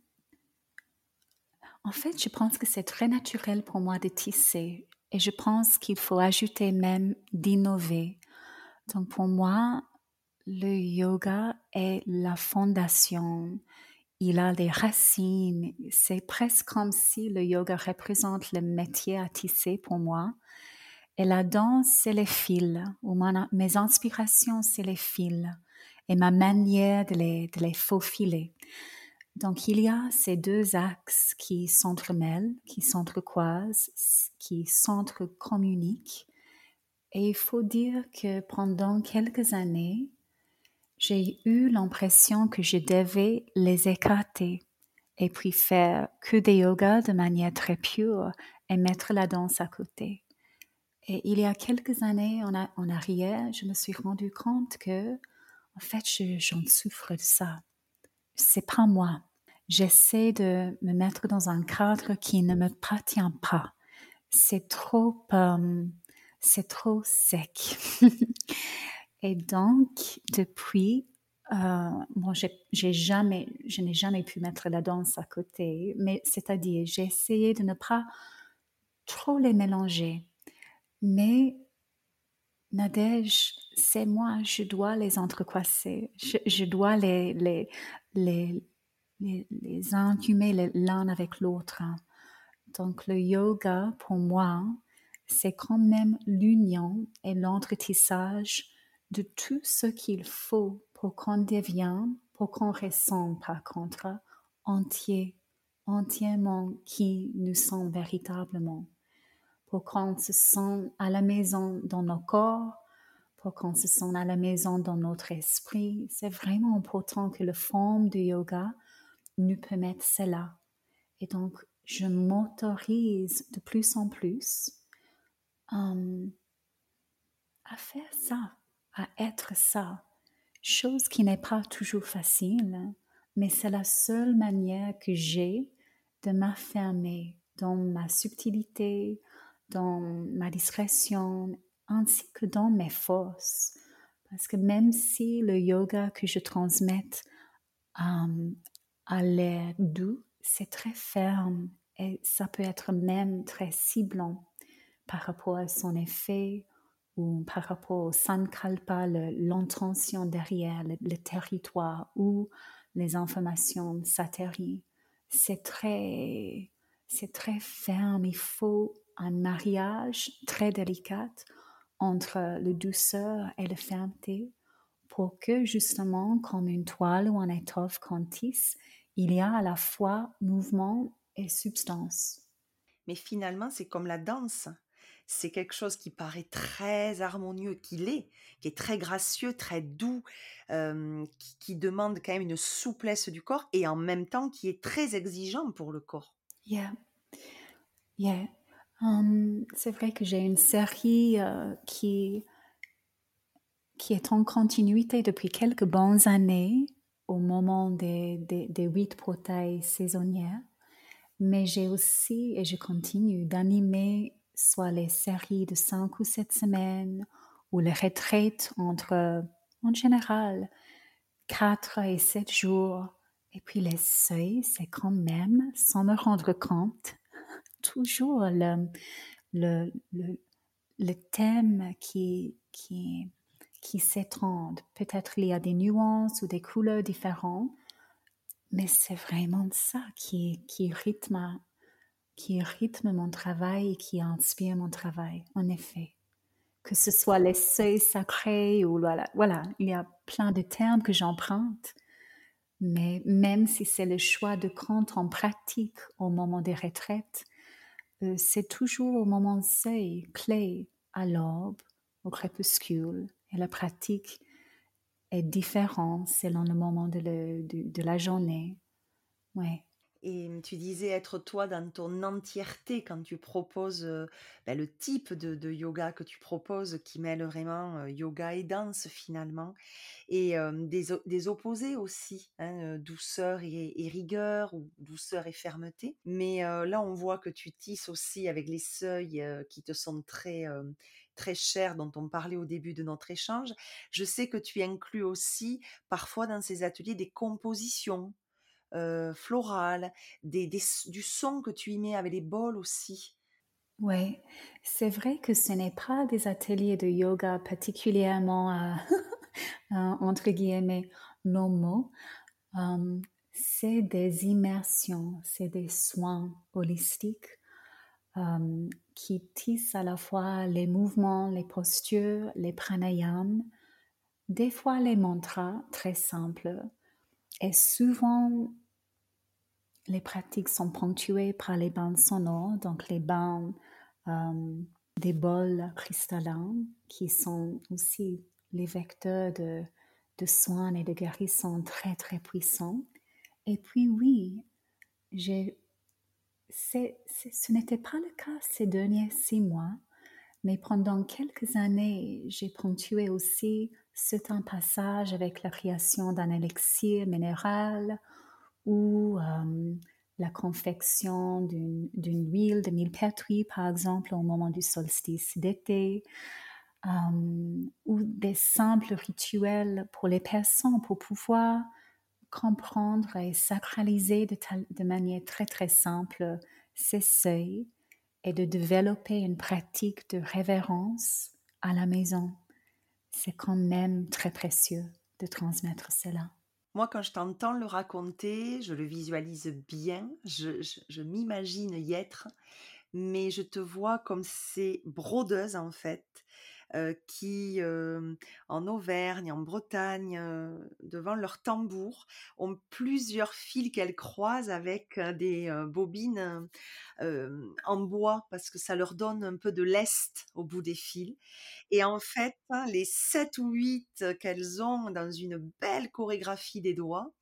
Speaker 2: En fait, je pense que c'est très naturel pour moi de tisser. Et je pense qu'il faut ajouter même d'innover. Donc pour moi, le yoga est la fondation. Il a des racines. C'est presque comme si le yoga représente le métier à tisser pour moi. Et la danse, c'est les fils, ou mes inspirations, c'est les fils, et ma manière de les, de les faufiler. Donc, il y a ces deux axes qui s'entremêlent, qui s'entrecroisent, qui s'entrecommuniquent. Et il faut dire que pendant quelques années, j'ai eu l'impression que je devais les écarter et puis faire que des yogas de manière très pure et mettre la danse à côté. Et il y a quelques années en, arrière, je me suis rendu compte que, en fait, j'en souffre de ça. C'est pas moi. J'essaie de me mettre dans un cadre qui ne me appartient pas. C'est trop, euh, c'est trop sec. Et donc, depuis, euh, bon, j'ai jamais, je n'ai jamais pu mettre la danse à côté, mais c'est-à-dire, j'ai essayé de ne pas trop les mélanger. Mais Nadège, c'est moi, je dois les entrecroiser, je, dois les, les, les incumer l'un avec l'autre. Donc le yoga, pour moi, c'est quand même l'union et l'entretissage de tout ce qu'il faut pour qu'on devienne, pour qu'on ressente par contre, entier, entièrement qui nous sommes véritablement, pour qu'on se sente à la maison dans nos corps, pour qu'on se sente à la maison dans notre esprit. C'est vraiment important que le forme du yoga nous permette cela. Et donc, je m'autorise de plus en plus euh, à faire ça à être ça, chose qui n'est pas toujours facile, mais c'est la seule manière que j'ai de m'affirmer dans ma subtilité, dans ma discrétion, ainsi que dans mes forces. Parce que même si le yoga que je transmette euh, a l'air doux, c'est très ferme et ça peut être même très ciblant par rapport à son effet ou par rapport au sankalpa, l'intention derrière le, territoire ou les informations satériques. C'est très, très ferme. Il faut un mariage très délicat entre le douceur et la fermeté pour que justement, comme une toile ou un étoffe qu'on tisse, il y a à la fois mouvement et substance.
Speaker 1: Mais finalement, c'est comme la danse c'est quelque chose qui paraît très harmonieux, qui l'est, qui est très gracieux, très doux, qui, demande quand même une souplesse du corps et en même temps qui est très exigeant pour le corps.
Speaker 2: Yeah, yeah. c'est vrai que j'ai une série qui qui est en continuité depuis quelques bonnes années au moment des, des, des huit protailles saisonnières. Mais j'ai aussi, et je continue, d'animer soit les séries de cinq ou sept semaines ou les retraites entre, en général, quatre et sept jours. Et puis les seuils, c'est quand même, sans me rendre compte, toujours le, le, le, thème qui, qui, qui s'étend. Peut-être il y a des nuances ou des couleurs différentes, mais c'est vraiment ça qui, qui rythme qui rythme mon travail et qui inspire mon travail, en effet. Que ce soit les seuils sacrés ou voilà, voilà, il y a plein de termes que j'emprunte. Mais même si c'est le choix de quand en pratique au moment des retraites, euh, c'est toujours au moment de seuil, clé, à l'aube, au crépuscule. Et la pratique est différente selon le moment de, de la journée. Ouais.
Speaker 1: Et mmh, tu disais être toi dans ton entièreté quand tu proposes ben, le type de, yoga que tu proposes qui mêle vraiment yoga et danse finalement. Et des, opposés aussi, hein, douceur et, rigueur ou douceur et fermeté. Mais là, on voit que tu tisses aussi avec les seuils qui te sont très, très chers, dont on parlait au début de notre échange. Je sais que tu inclus aussi parfois dans ces ateliers des compositions floral, des, du son que tu y mets avec les bols aussi.
Speaker 2: Oui, c'est vrai que ce n'est pas des ateliers de yoga particulièrement, euh, euh, entre guillemets, normaux. Euh, c'est des immersions, c'est des soins holistiques qui tissent à la fois les mouvements, les postures, les pranayams, des fois les mantras très simples. Et souvent, les pratiques sont ponctuées par les bains sonores, donc les bains euh, des bols cristallins qui sont aussi les vecteurs de, soins et de guérison très très puissants. Et puis oui, j'ai, ce n'était pas le cas ces derniers six mois, mais pendant quelques années, j'ai ponctué aussi certains passages avec la création d'un élixir minéral ou euh, la confection d'une huile de millepertuis, par exemple, au moment du solstice d'été, euh, ou des simples rituels pour les personnes pour pouvoir comprendre et sacraliser de, de manière très très simple ces seuils et de développer une pratique de révérence à la maison. C'est quand même très précieux de transmettre cela.
Speaker 1: Moi, quand je t'entends le raconter, je le visualise bien, je, m'imagine y être, mais je te vois comme ces brodeuses, en fait, qui, euh, en Auvergne, en Bretagne, euh, devant leur tambour, ont plusieurs fils qu'elles croisent avec des bobines en bois, parce que ça leur donne un peu de lest au bout des fils. Et en fait, les 7 ou 8 qu'elles ont dans une belle chorégraphie des doigts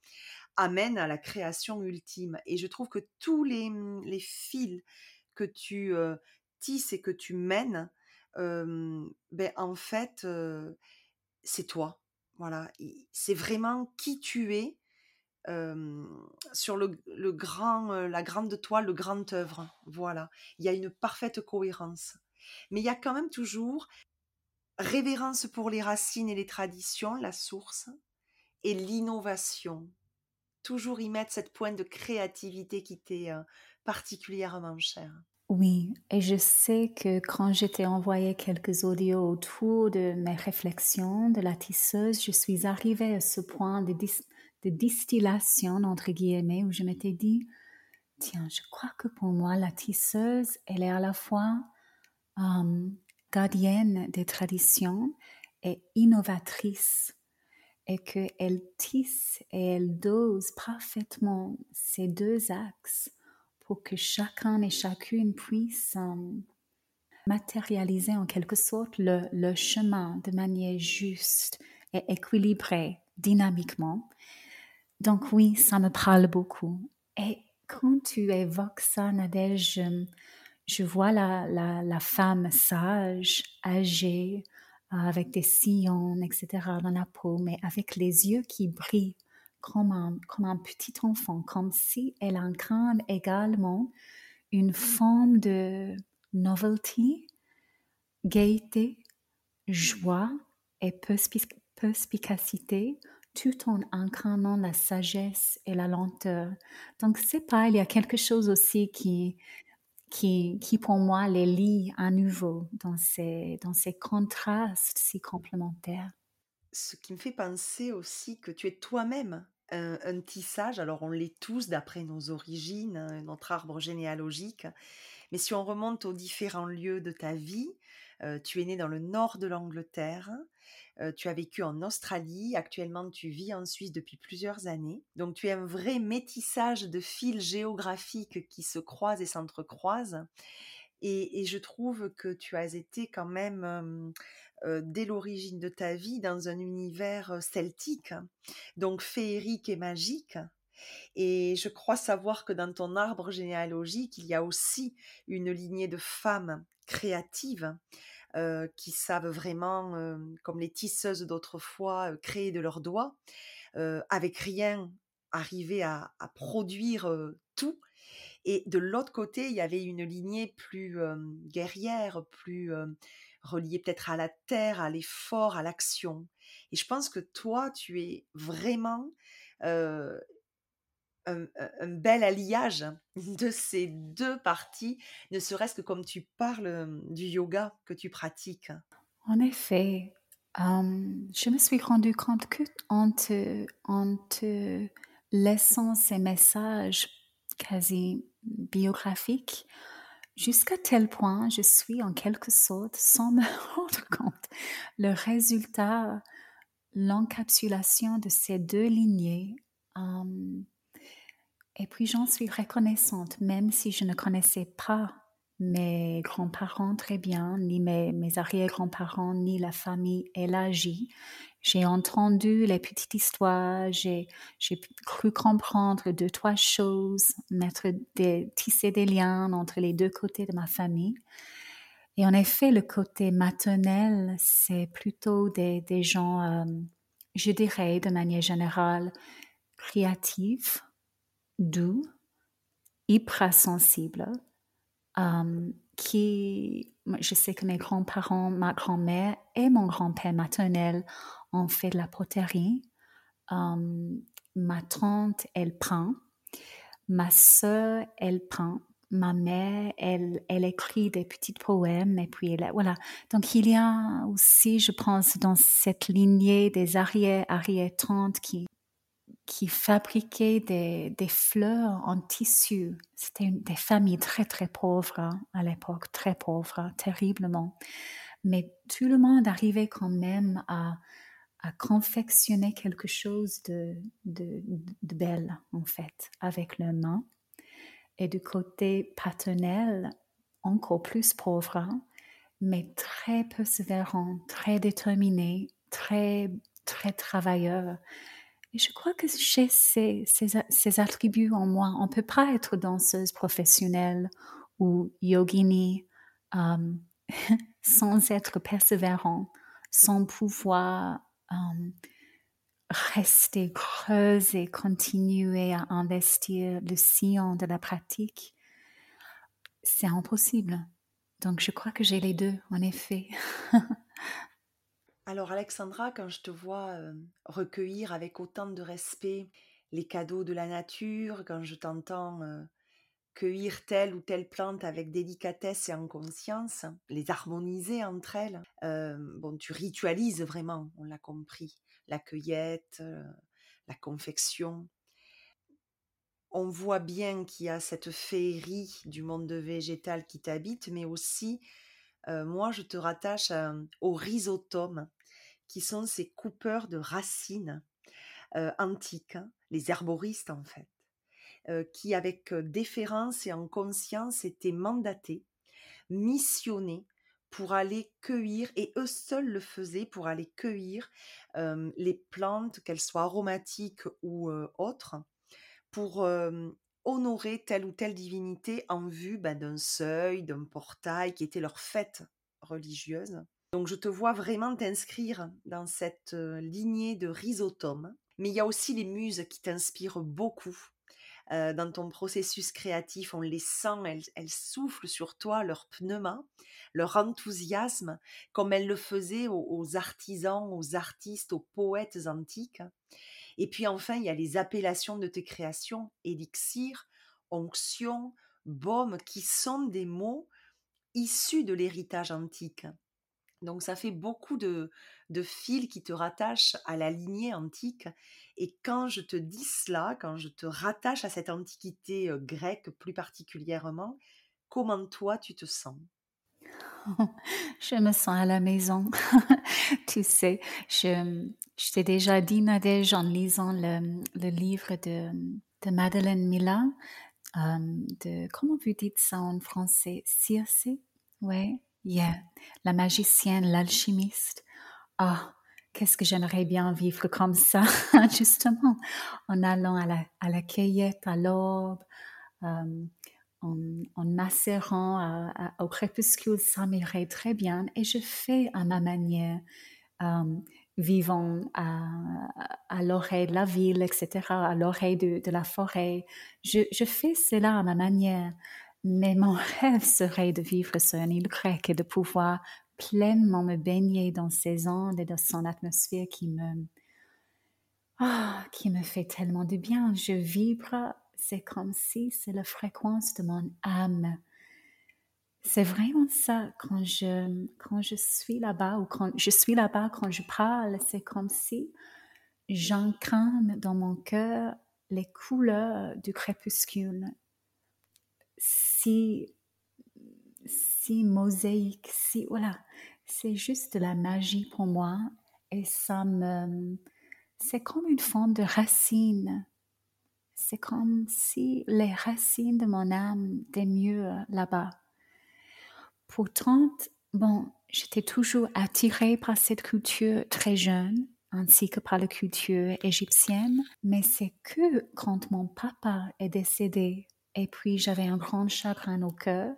Speaker 1: amènent à la création ultime. Et je trouve que tous les fils que tu tisses et que tu mènes, ben en fait, c'est toi. Voilà, c'est vraiment qui tu es sur le, grand, la grande toile, le grand œuvre. Voilà, il y a une parfaite cohérence. Mais il y a quand même toujours révérence pour les racines et les traditions, la source, et l'innovation. Toujours y mettre cette pointe de créativité qui t'est particulièrement chère.
Speaker 2: Oui, et je sais que quand j'étais envoyé quelques audios autour de mes réflexions de la tisseuse, je suis arrivée à ce point de, distillation, entre guillemets, où je m'étais dit, tiens, je crois que pour moi, la tisseuse, elle est à la fois gardienne des traditions et innovatrice et qu'elle tisse et elle dose parfaitement ces deux axes pour que chacun et chacune puisse euh, matérialiser en quelque sorte le, chemin de manière juste et équilibrée, dynamiquement. Donc oui, ça me parle beaucoup. Et quand tu évoques ça, Nadège, je vois la, femme sage, âgée, avec des sillons, etc., dans la peau, mais avec les yeux qui brillent comme un, comme un petit enfant, comme si elle incarne également une forme de novelty, gaieté, joie et perspicacité, tout en incarnant la sagesse et la lenteur. Donc, c'est pas, il y a quelque chose aussi qui, qui, qui pour moi les lie à nouveau dans ces, dans ces contrastes si complémentaires.
Speaker 1: Ce qui me fait penser aussi que tu es toi-même un, tissage, alors on l'est tous d'après nos origines, hein, notre arbre généalogique, mais si on remonte aux différents lieux de ta vie, euh, tu es né dans le nord de l'Angleterre, tu as vécu en Australie, actuellement tu vis en Suisse depuis plusieurs années. Donc tu es un vrai métissage de fils géographiques qui se croisent et s'entrecroisent. Et, et, je trouve que tu as été quand même, dès l'origine de ta vie, dans un univers celtique, donc féerique et magique. Et je crois savoir que dans ton arbre généalogique, il y a aussi une lignée de femmes créatives euh, qui savent vraiment, euh, comme les tisseuses d'autrefois, euh, créer de leurs doigts, avec rien, arriver à, produire tout. Et de l'autre côté, il y avait une lignée plus guerrière, plus reliée peut-être à la terre, à l'effort, à l'action. Et je pense que toi, tu es vraiment un, bel alliage de ces deux parties, ne serait-ce que comme tu parles du yoga que tu pratiques.
Speaker 2: En effet, je me suis rendu compte que en te, te laissant ces messages quasi biographiques, jusqu'à tel point je suis en quelque sorte, sans me rendre compte, le résultat, l'encapsulation de ces deux lignées. et puis j'en suis reconnaissante, même si je ne connaissais pas mes grands-parents très bien, ni mes, arrière-grands-parents, ni la famille élargie. J'ai entendu les petites histoires, j'ai, cru comprendre deux, trois choses, mettre des, tisser des liens entre les deux côtés de ma famille. Et en effet, le côté maternel, c'est plutôt des, des gens, euh, je dirais de manière générale, créatifs, doux, hyper sensibles, euh, qui, je sais que mes grands-parents, ma grand-mère et mon grand-père maternel ont fait de la poterie. Euh, ma tante, elle prend. Ma sœur, elle prend. Ma mère, elle, elle écrit des petits poèmes et puis elle, voilà. Donc il y a aussi, je pense, dans cette lignée des arrière-arrière-tantes qui, qui fabriquaient des, des, fleurs en tissu. C'était des familles très très pauvres hein, à l'époque, très pauvres, terriblement. Mais tout le monde arrivait quand même à, à confectionner quelque chose de, de, de, belle, en fait, avec leurs mains. Et du côté paternel, encore plus pauvre, hein, mais très persévérant, très déterminé, très, très travailleur. Et je crois que j'ai ces, attributs en moi. On ne peut pas être danseuse professionnelle ou yogini euh, sans être persévérant, sans pouvoir euh, rester creuse et continuer à investir le sillon de la pratique. C'est impossible. Donc je crois que j'ai les deux, en effet.
Speaker 1: Alors Alexandra, quand je te vois recueillir avec autant de respect les cadeaux de la nature, quand je t'entends cueillir telle ou telle plante avec délicatesse et en conscience, les harmoniser entre elles, bon, tu ritualises vraiment, on l'a compris, la cueillette, la confection. On voit bien qu'il y a cette féerie du monde végétal qui t'habite, mais aussi moi, je te rattache au rhizotome, qui sont ces coupeurs de racines antiques, hein, les herboristes en fait, qui avec déférence et en conscience étaient mandatés, missionnés pour aller cueillir, et eux seuls le faisaient pour aller cueillir les plantes, qu'elles soient aromatiques ou autres, pour honorer telle ou telle divinité en vue ben, d'un seuil, d'un portail qui était leur fête religieuse. Donc je te vois vraiment t'inscrire dans cette lignée de rhizotome. Mais il y a aussi les muses qui t'inspirent beaucoup. dans ton processus créatif, on les sent, elles, soufflent sur toi leur pneuma, leur enthousiasme, comme elles le faisaient aux, aux artisans, aux artistes, aux poètes antiques. Et puis enfin, il y a les appellations de tes créations, élixir, onction, baume, qui sont des mots issus de l'héritage antique. Donc ça fait beaucoup de, de, fils qui te rattachent à la lignée antique. Et quand je te dis cela, quand je te rattache à cette antiquité grecque plus particulièrement, comment toi tu te sens?
Speaker 2: Je me sens à la maison. tu sais, je, je t'ai déjà dit, Nadège, en lisant le, le livre de, de Madeleine Mila, de, comment vous dites ça en français? Circe? Ouais, yeah. La magicienne, l'alchimiste. Ah, qu'est-ce que j'aimerais bien vivre comme ça, justement, en allant à la, à la cueillette à l'aube, euh, en, en macérant au crépuscule, ça m'irait très bien. Et je fais à ma manière, euh, vivant à, à l'oreille de la ville, etc., à l'oreille de, de, la forêt. Je, je, fais cela à ma manière. Mais mon rêve serait de vivre sur une île grecque et de pouvoir pleinement me baigner dans ces ondes et dans son atmosphère qui me, ah, qui me fait tellement de bien. Je vibre, c'est comme si c'est la fréquence de mon âme. C'est vraiment ça quand je, quand je suis là-bas ou quand je suis là-bas, quand je parle, c'est comme si j'incarne dans mon cœur les couleurs du crépuscule. Si, si mosaïque, si, voilà, c'est juste de la magie pour moi et ça me, c'est comme une forme de racine. C'est comme si les racines de mon âme étaient mieux là-bas. Pourtant, bon, j'étais toujours attirée par cette culture très jeune, ainsi que par la culture égyptienne, mais c'est que quand mon papa est décédé et puis j'avais un grand chagrin au cœur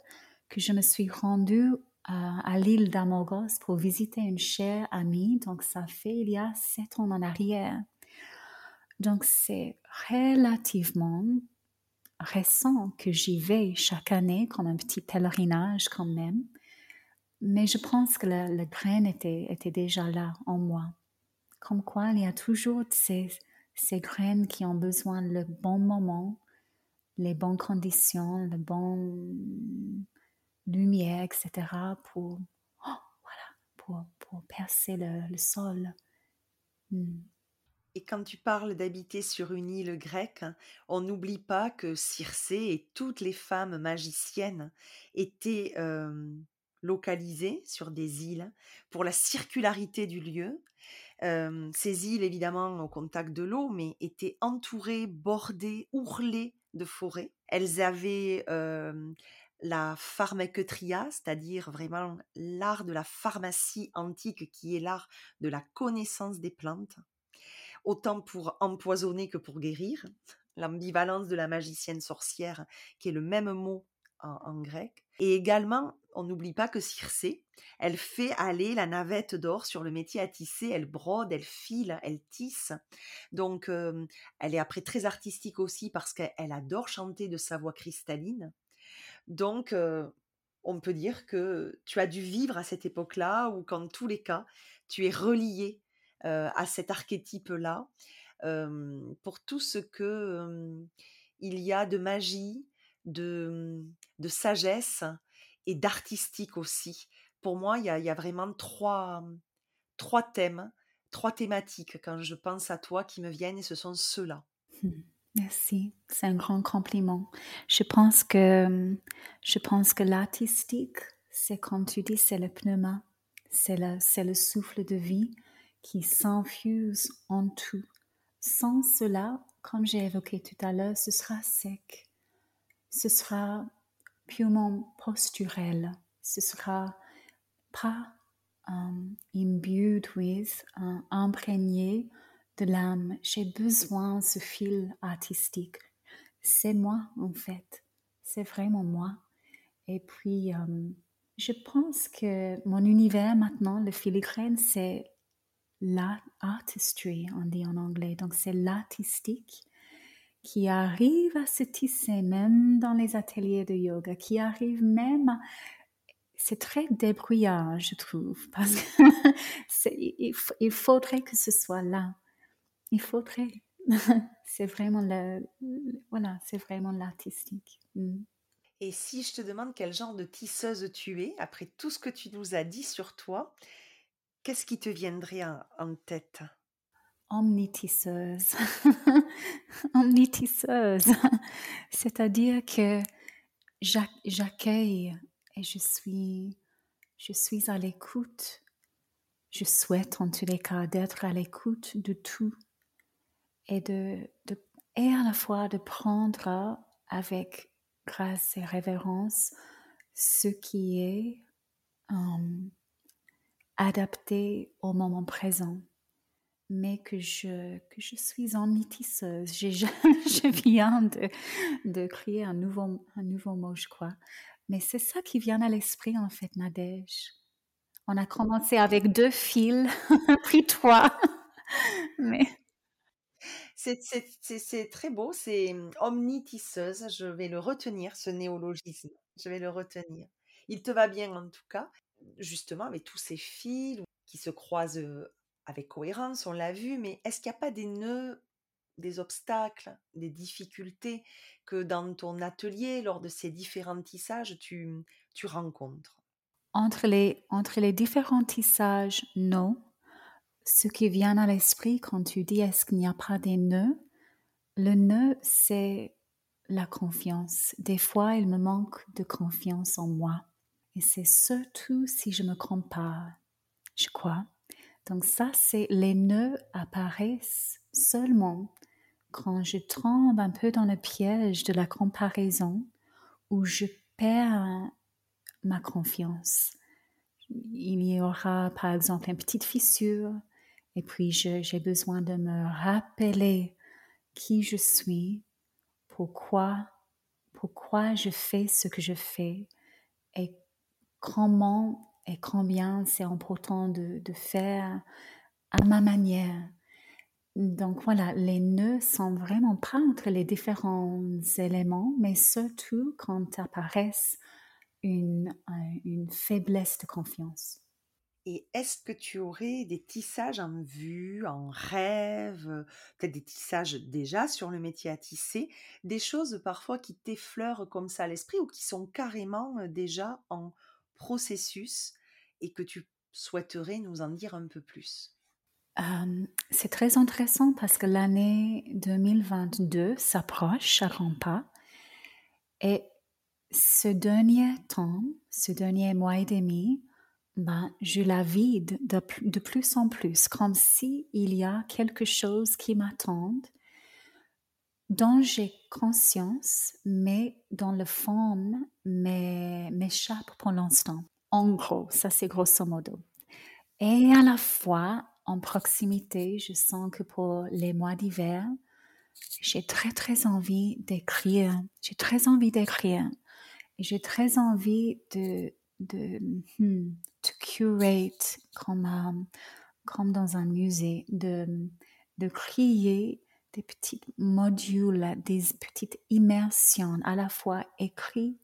Speaker 2: que je me suis rendue à, l'île d'Amogos pour visiter une chère amie. Donc, ça fait il y a sept ans en arrière. Donc, c'est relativement récent que j'y vais chaque année comme un petit pèlerinage quand même. Mais je pense que le, graine était, était, déjà là en moi. Comme quoi, il y a toujours ces, ces graines qui ont besoin le bon moment, les bonnes conditions, le bon lumière, etc., pour, oh, voilà, pour, pour, percer le, sol.
Speaker 1: Hmm. Et quand tu parles d'habiter sur une île grecque, on n'oublie pas que Circé et toutes les femmes magiciennes étaient localisées sur des îles pour la circularité du lieu. ces îles, évidemment, au contact de l'eau, mais étaient entourées, bordées, ourlées de forêts. Elles avaient la pharmaqueutria, c'est-à-dire vraiment l'art de la pharmacie antique qui est l'art de la connaissance des plantes, autant pour empoisonner que pour guérir, l'ambivalence de la magicienne sorcière qui est le même mot en, grec. Et également, on n'oublie pas que Circé, elle fait aller la navette d'or sur le métier à tisser, elle brode, elle file, elle tisse. Donc, elle est après très artistique aussi parce qu'elle adore chanter de sa voix cristalline. Donc, on peut dire que tu as dû vivre à cette époque-là, ou qu'en tous les cas, tu es relié à cet archétype-là, pour tout ce que il y a de magie, de, sagesse et d'artistique aussi. Pour moi, il y a, vraiment trois, trois thèmes, trois thématiques quand je pense à toi qui me viennent, et ce sont ceux-là.
Speaker 2: Mmh. Merci, c'est un grand compliment. Je pense que, je pense que l'artistique, c'est comme tu dis, c'est le pneuma, c'est le, c'est le souffle de vie qui s'infuse en tout. Sans cela, comme j'ai évoqué tout à l'heure, ce sera sec, ce sera purement posturel, ce sera pas um, imbued with, uh, imprégné de l'âme. J'ai besoin de ce fil artistique. C'est moi, en fait. C'est vraiment moi. Et puis, euh, je pense que mon univers maintenant, le filigrane, c'est l'artistry, on dit en anglais. Donc, c'est l'artistique qui arrive à se tisser même dans les ateliers de yoga, qui arrive même c'est très débrouillard, je trouve, parce qu'il il faudrait que ce soit là. Il faudrait. c'est vraiment le, voilà, c'est vraiment l'artistique. Mm.
Speaker 1: Et si je te demande quel genre de tisseuse tu es, après tout ce que tu nous as dit sur toi, qu'est-ce qui te viendrait en, tête?
Speaker 2: Omnitisseuse. Omnitisseuse. C'est-à-dire que j'accueille et je suis, je suis à l'écoute. Je souhaite en tous les cas d'être à l'écoute de tout et, de, et à la fois de prendre avec grâce et révérence ce qui est um, adapté au moment présent, mais que je, que je suis omnitisseuse. Je, je, viens de, de créer un nouveau, un nouveau mot, je crois. Mais c'est ça qui vient à l'esprit, en fait, Nadège. On a commencé avec deux fils, puis trois. Mais
Speaker 1: c'est très beau, c'est mmh, omnitisseuse. Je vais le retenir, ce néologisme. Je vais le retenir. Il te va bien en tout cas, justement avec tous ces fils qui se croisent avec cohérence, on l'a vu, mais est-ce qu'il n'y a pas des nœuds, des obstacles, des difficultés que dans ton atelier, lors de ces différents tissages, tu, rencontres?
Speaker 2: Entre les, entre les différents tissages, non. Ce qui vient à l'esprit quand tu dis est-ce qu'il n'y a pas des nœuds, le nœud, c'est la confiance. Des fois, il me manque de confiance en moi. Et c'est surtout si je me compare, je crois. Donc ça, c'est les nœuds apparaissent seulement quand je tombe un peu dans le piège de la comparaison où je perds ma confiance. Il y aura par exemple une petite fissure et puis j'ai besoin de me rappeler qui je suis, pourquoi, pourquoi je fais ce que je fais et comment et combien c'est important de, de faire à ma manière. Donc voilà, les nœuds sont vraiment pas entre les différents éléments, mais surtout quand apparaissent une, une faiblesse de confiance.
Speaker 1: Et est-ce que tu aurais des tissages en vue, en rêve, peut-être des tissages déjà sur le métier à tisser, des choses parfois qui t'effleurent comme ça à l'esprit ou qui sont carrément déjà en processus et que tu souhaiterais nous en dire un peu plus?
Speaker 2: C'est très intéressant parce que l'année 2022 s'approche à grands pas. Et ce dernier temps, ce dernier mois et demi, ben, je la vide de, de plus en plus, comme s'il y a quelque chose qui m'attend, dont j'ai conscience, mais dont le forme m'échappe pour l'instant. En gros, ça c'est grosso modo. Et à la fois, en proximité, je sens que pour les mois d'hiver, j'ai très très envie d'écrire. J'ai très envie d'écrire. J'ai très envie de, de, hmm, curate comme, euh, comme dans un musée, de, de créer des petits modules, des petites immersions à la fois écrites,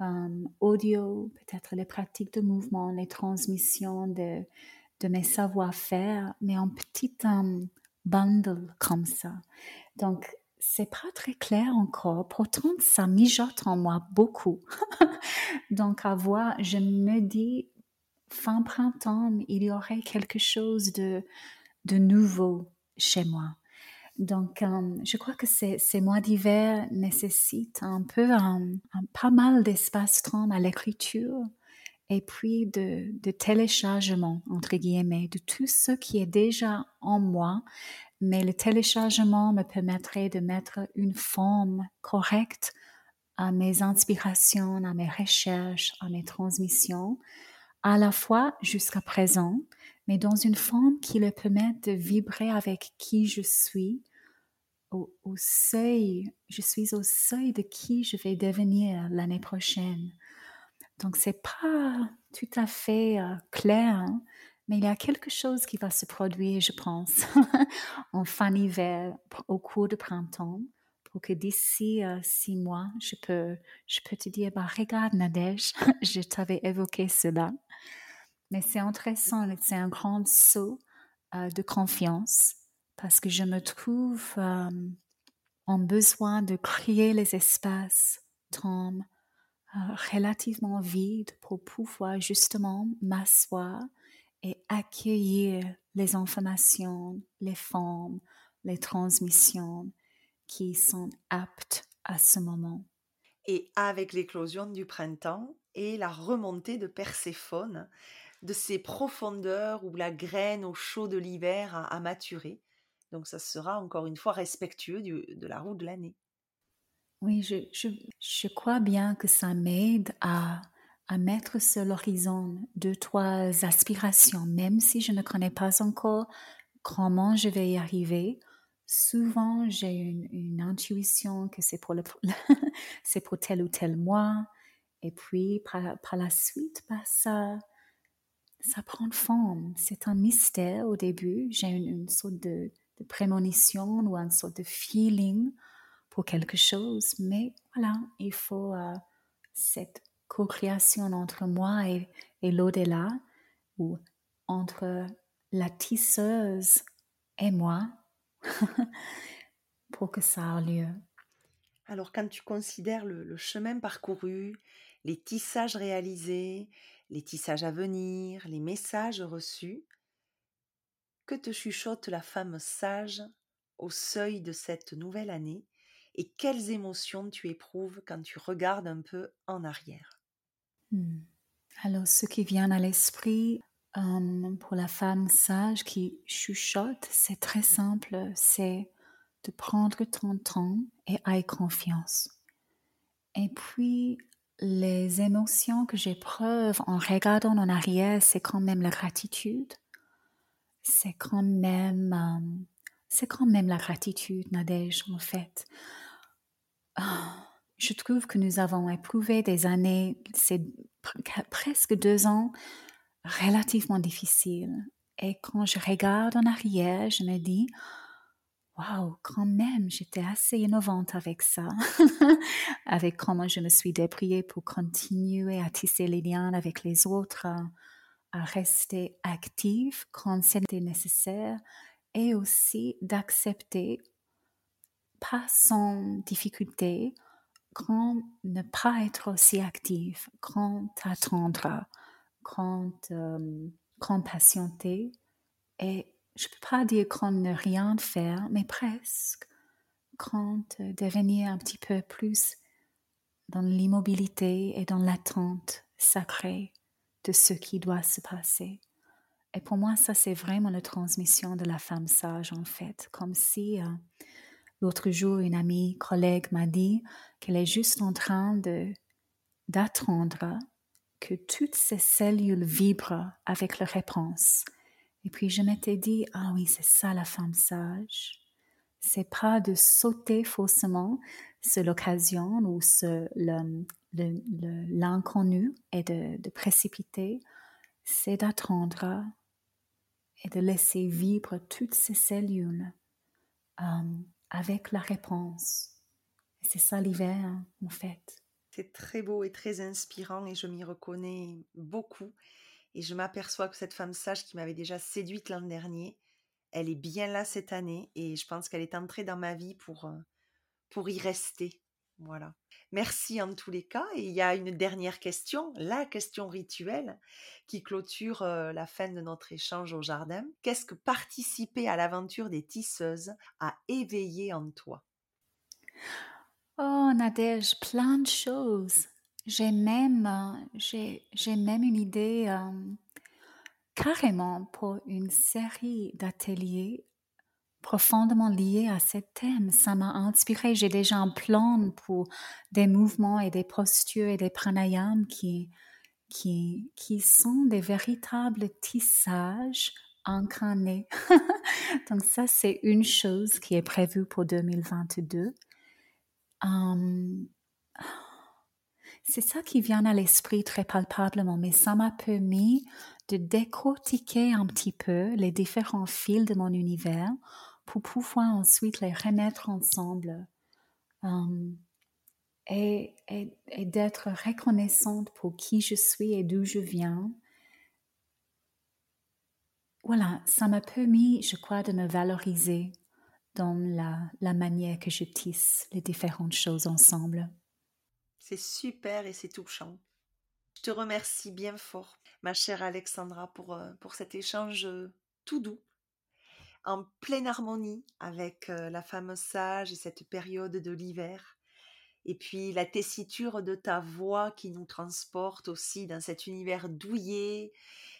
Speaker 2: euh, audio, peut-être les pratiques de mouvement, les transmissions de, de mes savoir-faire, mais en petit um, bundle comme ça. Donc, c'est pas très clair encore. Pourtant, ça mijote en moi beaucoup. Donc, à voir, je me dis, fin printemps, il y aurait quelque chose de, de nouveau chez moi. Donc, euh, je crois que ces, mois d'hiver nécessitent un peu, un, pas mal d'espace-temps à l'écriture et puis de téléchargement, entre guillemets, de tout ce qui est déjà en moi, mais le téléchargement me permettrait de mettre une forme correcte à mes inspirations, à mes recherches, à mes transmissions, à la fois jusqu'à présent, mais dans une forme qui le permette de vibrer avec qui je suis, au, seuil, je suis au seuil de qui je vais devenir l'année prochaine. Donc c'est pas tout à fait euh, clair, hein, mais il y a quelque chose qui va se produire, je pense, en fin d'hiver, au cours du printemps, pour que d'ici euh, six mois, je peux, je peux te dire, bah, regarde Nadège, je t'avais évoqué cela. Mais c'est intéressant, c'est un grand saut euh, de confiance parce que je me trouve euh, en besoin de créer les espaces temps relativement vides pour pouvoir justement m'asseoir et accueillir les informations, les formes, les transmissions qui sont aptes à ce moment.
Speaker 1: Et avec l'éclosion du printemps et la remontée de Perséphone, de ces profondeurs où la graine au chaud de l'hiver a, maturé. Donc ça sera encore une fois respectueux de la roue de l'année.
Speaker 2: Oui, je, je, je crois bien que ça m'aide à à mettre sur l'horizon deux, trois aspirations, même si je ne connais pas encore comment je vais y arriver. Souvent, j'ai une, intuition que c'est pour, le, c'est pour tel ou tel mois. Et puis, par, la suite, bah, ça, ça prend forme. C'est un mystère au début. J'ai une, sorte de, de, prémonition ou une sorte de feeling pour quelque chose. Mais voilà, il faut euh, cette co-création entre moi et, et l'au-delà, ou entre la tisseuse et moi pour que ça ait lieu.
Speaker 1: Alors quand tu considères le, chemin parcouru, les tissages réalisés, les tissages à venir, les messages reçus, que te chuchote la femme sage au seuil de cette nouvelle année et quelles émotions tu éprouves quand tu regardes un peu en arrière?
Speaker 2: Hmm. Alors ce qui vient à l'esprit euh, pour la femme sage qui chuchote, c'est très simple, c'est de prendre ton temps et aie confiance. Et puis, les émotions que j'éprouve en regardant en arrière, c'est quand même la gratitude. C'est quand même, euh, c'est quand même la gratitude, Nadège, en fait. Ah, je trouve que nous avons éprouvé des années, c'est presque deux ans, relativement difficiles. Et quand je regarde en arrière, je me dis, Waouh, quand même, j'étais assez innovante avec ça, avec comment je me suis débrouillée pour continuer à tisser les liens avec les autres, à, rester active quand c'était nécessaire et aussi d'accepter, pas sans difficulté, quand ne pas être aussi active, quand attendre, quand, quand patienter et je ne peux pas dire qu'on ne rien faire, mais presque. Quand devenir un petit peu plus dans l'immobilité et dans l'attente sacrée de ce qui doit se passer. Et pour moi, ça, c'est vraiment la transmission de la femme sage, en fait. Comme si euh, l'autre jour, une amie, collègue m'a dit qu'elle est juste en train de d'attendre que toutes ces cellules vibrent avec la réponse et puis je m'étais dit, ah oui, c'est ça la femme sage. C'est pas de sauter faussement sur l'occasion ou sur l'inconnu et de, précipiter. C'est d'attendre et de laisser vivre toutes ces cellules euh, avec la réponse. C'est ça l'hiver, en fait.
Speaker 1: C'est très beau et très inspirant et je m'y reconnais beaucoup. Et je m'aperçois que cette femme sage qui m'avait déjà séduite l'an dernier, elle est bien là cette année et je pense qu'elle est entrée dans ma vie pour, euh, pour y rester. Voilà. Merci en tous les cas. Et il y a une dernière question, la question rituelle qui clôture la fin de notre échange au jardin. Qu'est-ce que participer à l'aventure des tisseuses a éveillé en toi?
Speaker 2: Oh Nadège, plein de choses. J'ai même, euh, même une idée euh, carrément pour une série d'ateliers profondément liés à ce thème. Ça m'a inspiré. J'ai déjà un plan pour des mouvements et des postures et des pranayams qui, qui, qui sont des véritables tissages incarnés. Donc ça, c'est une chose qui est prévue pour 2022. C'est ça qui vient à l'esprit très palpablement, mais ça m'a permis de décortiquer un petit peu les différents fils de mon univers pour pouvoir ensuite les remettre ensemble um, et, et d'être reconnaissante pour qui je suis et d'où je viens. Voilà, ça m'a permis, je crois, de me valoriser dans la, la manière que je tisse les différentes choses ensemble.
Speaker 1: C'est super et c'est touchant. Je te remercie bien fort, ma chère Alexandra, pour, euh, pour cet échange euh, tout doux, en pleine harmonie avec la femme sage et cette période de l'hiver. Et puis la tessiture de ta voix qui nous transporte aussi dans cet univers douillet,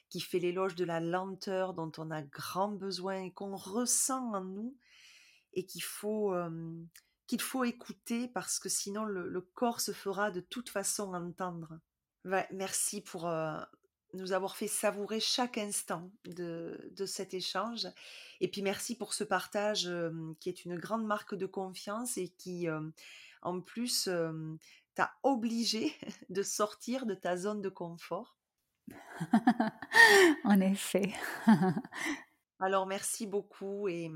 Speaker 1: qui fait l'éloge de la lenteur dont on a grand besoin et qu'on ressent en nous et qu'il faut, qu'il faut écouter parce que sinon le, corps se fera de toute façon entendre. merci pour nous avoir fait savourer chaque instant de, cet échange. Et puis merci pour ce partage qui est une grande marque de confiance et qui, en plus, t'a obligé de sortir de ta zone de confort.
Speaker 2: en effet.
Speaker 1: Alors merci beaucoup et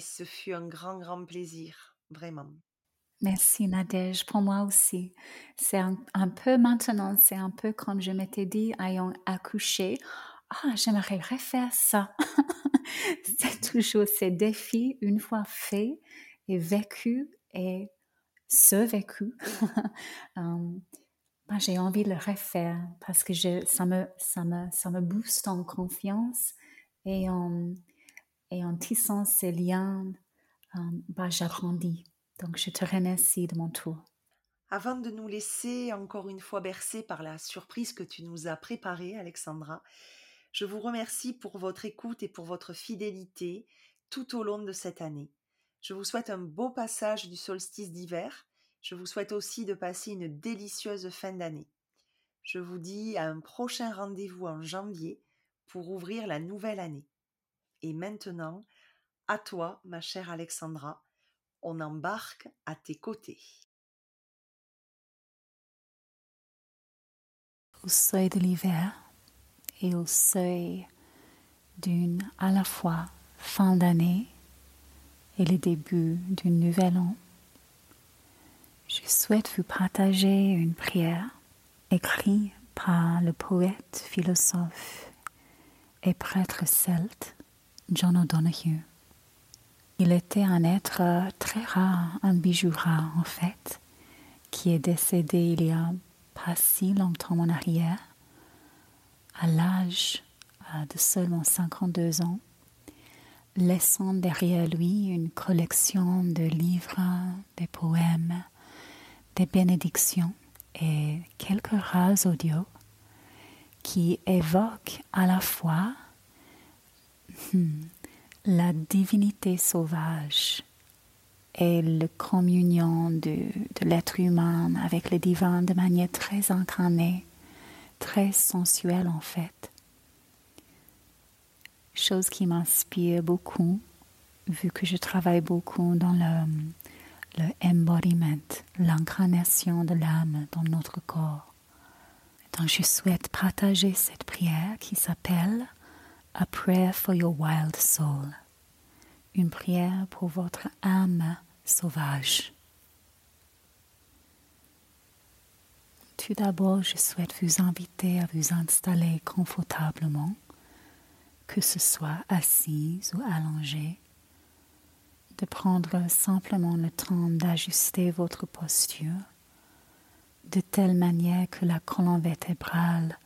Speaker 1: ce fut un grand, grand plaisir vraiment.
Speaker 2: Merci Nadège, pour moi aussi. C'est un, peu maintenant, c'est un peu comme je m'étais dit, ayant accouché, ah, j'aimerais refaire ça. c'est toujours ces défis, une fois faits et vécus et ce vécu, ben, j'ai envie de le refaire parce que je, ça, me, ça, me, ça me booste en confiance et en, et en tissant ces liens, ben, j'agrandis. Donc, je te remercie de mon tour.
Speaker 1: Avant de nous laisser encore une fois bercer par la surprise que tu nous as préparée, Alexandra, je vous remercie pour votre écoute et pour votre fidélité tout au long de cette année. Je vous souhaite un beau passage du solstice d'hiver. Je vous souhaite aussi de passer une délicieuse fin d'année. Je vous dis à un prochain rendez-vous en janvier pour ouvrir la nouvelle année. Et maintenant, à toi, ma chère Alexandra, on embarque à tes côtés.
Speaker 2: Au seuil de l'hiver, et au seuil d'une à la fois fin d'année et le début du nouvel an, je souhaite vous partager une prière écrite par le poète, philosophe et prêtre celte John O'Donoghue. Il était un être très rare, un bijou rare en fait, qui est décédé il y a pas si longtemps en arrière à l'âge euh, de seulement 52 ans, laissant derrière lui une collection de livres, des poèmes, des bénédictions et quelques rares audios qui évoquent à la fois hmm, la divinité sauvage et la communion de, l'être humain avec le divin de manière très incarnée très sensuel en fait. Chose qui m'inspire beaucoup, vu que je travaille beaucoup dans le, le embodiment, l'incarnation de l'âme dans notre corps. Donc je souhaite partager cette prière qui s'appelle A Prayer for Your Wild Soul, une prière pour votre âme sauvage. Tout d'abord, je souhaite vous inviter à vous installer confortablement, que ce soit assise ou allongée, de prendre simplement le temps d'ajuster votre posture de telle manière que la colonne vertébrale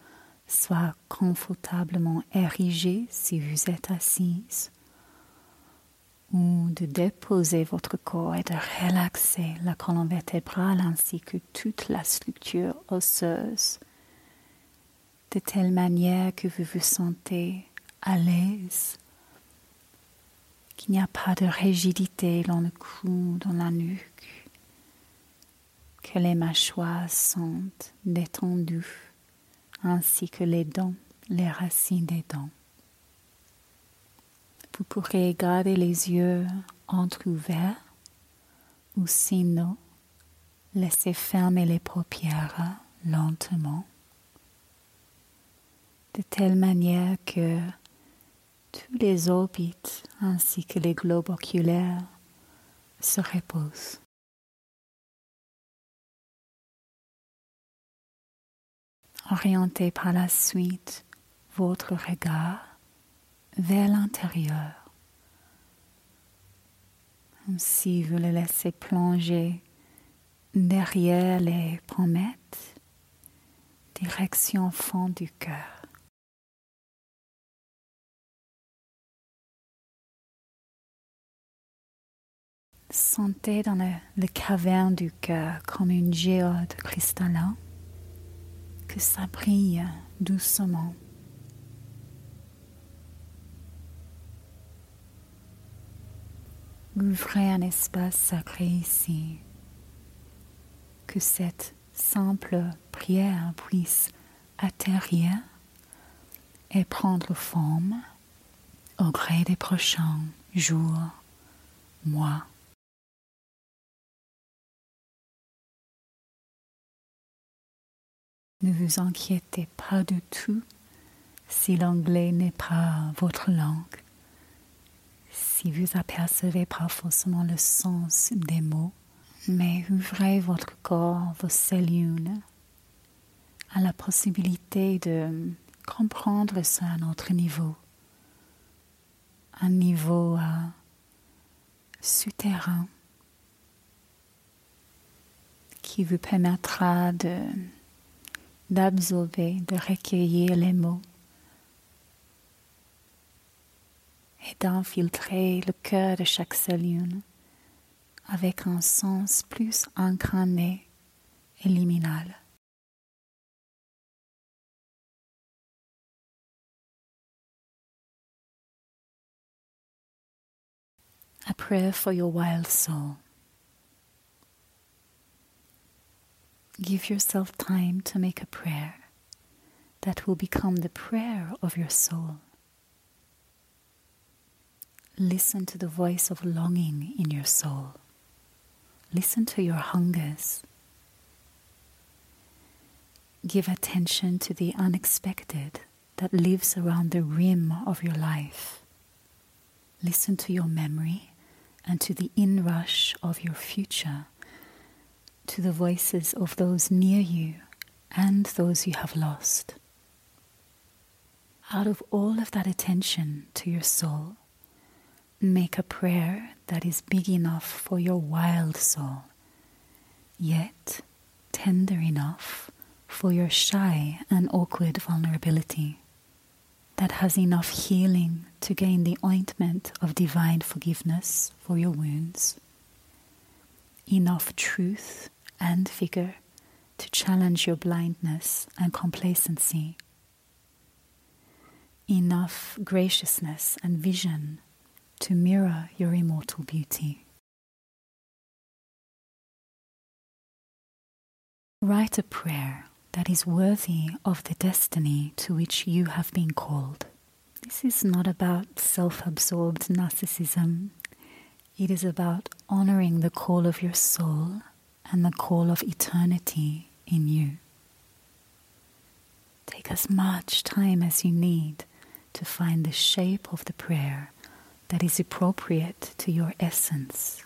Speaker 2: soit confortablement érigée si vous êtes assise ou de déposer votre corps et de relaxer la colonne vertébrale ainsi que toute la structure osseuse, de telle manière que vous vous sentez à l'aise, qu'il n'y a pas de rigidité dans le cou, dans la nuque, que les mâchoires sont détendues, ainsi que les dents, les racines des dents. Vous pourrez garder les yeux entrouverts ou sinon laisser fermer les paupières lentement, de telle manière que tous les orbites ainsi que les globes oculaires se reposent. Orientez par la suite votre regard vers l'intérieur, comme si vous le laissez plonger derrière les promesses, direction fond du cœur. Sentez dans le, caverne du cœur comme une géode cristallin que ça brille doucement. Ouvrez un espace sacré ici. Que cette simple prière puisse atterrir et prendre forme au gré des prochains jours, mois. Ne vous inquiétez pas du tout si l'anglais n'est pas votre langue. Si vous apercevez pas forcément le sens des mots, mais ouvrez votre corps, vos cellules à la possibilité de comprendre ça à notre niveau, un niveau euh, souterrain qui vous permettra de d'absorber, de recueillir les mots et d'infiltrer le cœur de chaque cellule avec un sens plus incarné et liminal. A prayer for your wild soul. Give yourself time to make a prayer that will become the prayer of your soul. Listen to the voice of longing in your soul. Listen to your hungers. Give attention to the unexpected that lives around the rim of your life. Listen to your memory and to the inrush of your future, to the voices of those near you and those you have lost. Out of all of that attention to your soul, make a prayer that is big enough for your wild soul, yet tender enough for your shy and awkward vulnerability, that has enough healing to gain the ointment of divine forgiveness for your wounds, enough truth and vigor to challenge your blindness and complacency, enough graciousness and vision to mirror your immortal beauty. Write a prayer that is worthy of the destiny to which you have been called. This is not about self absorbed narcissism, it is about honoring the call of your soul and the call of eternity in you. Take as much time as you need to find the shape of the prayer that is appropriate to your essence.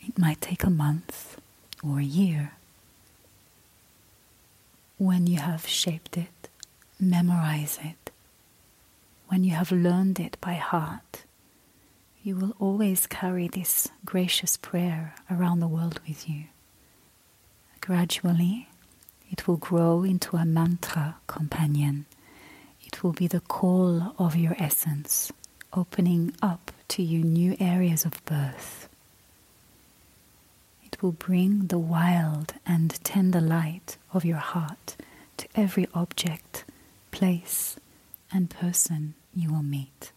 Speaker 2: It might take a month or a year. When you have shaped it, memorize it. When you have learned it by heart, you will always carry this gracious prayer around the world with you. Gradually, it will grow into a mantra companion. It will be the call of your essence opening up to you new areas of birth. It will bring the wild and tender light of your heart to every object, place, and person you will meet.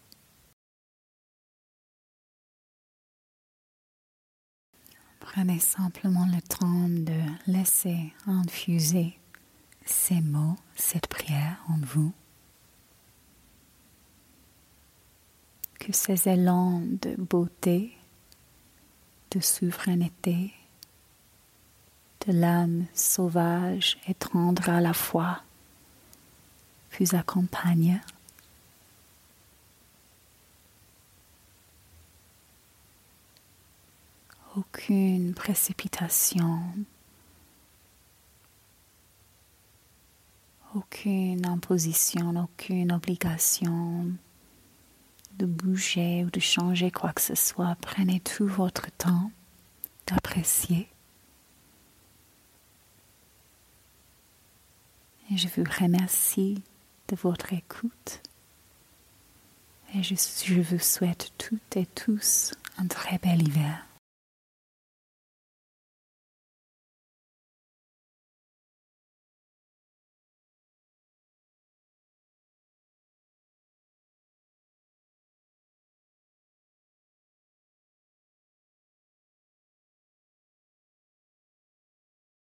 Speaker 2: Prenez simplement le temps de laisser infuser ces mots, cette prière en vous. que ces élans de beauté, de souveraineté, de l'âme sauvage et tendre à la fois vous accompagnent. Aucune précipitation, aucune imposition, aucune obligation de bouger ou de changer quoi que ce soit. Prenez tout votre temps d'apprécier. Et je vous remercie de votre écoute. Et je, je vous souhaite toutes et tous un très bel hiver.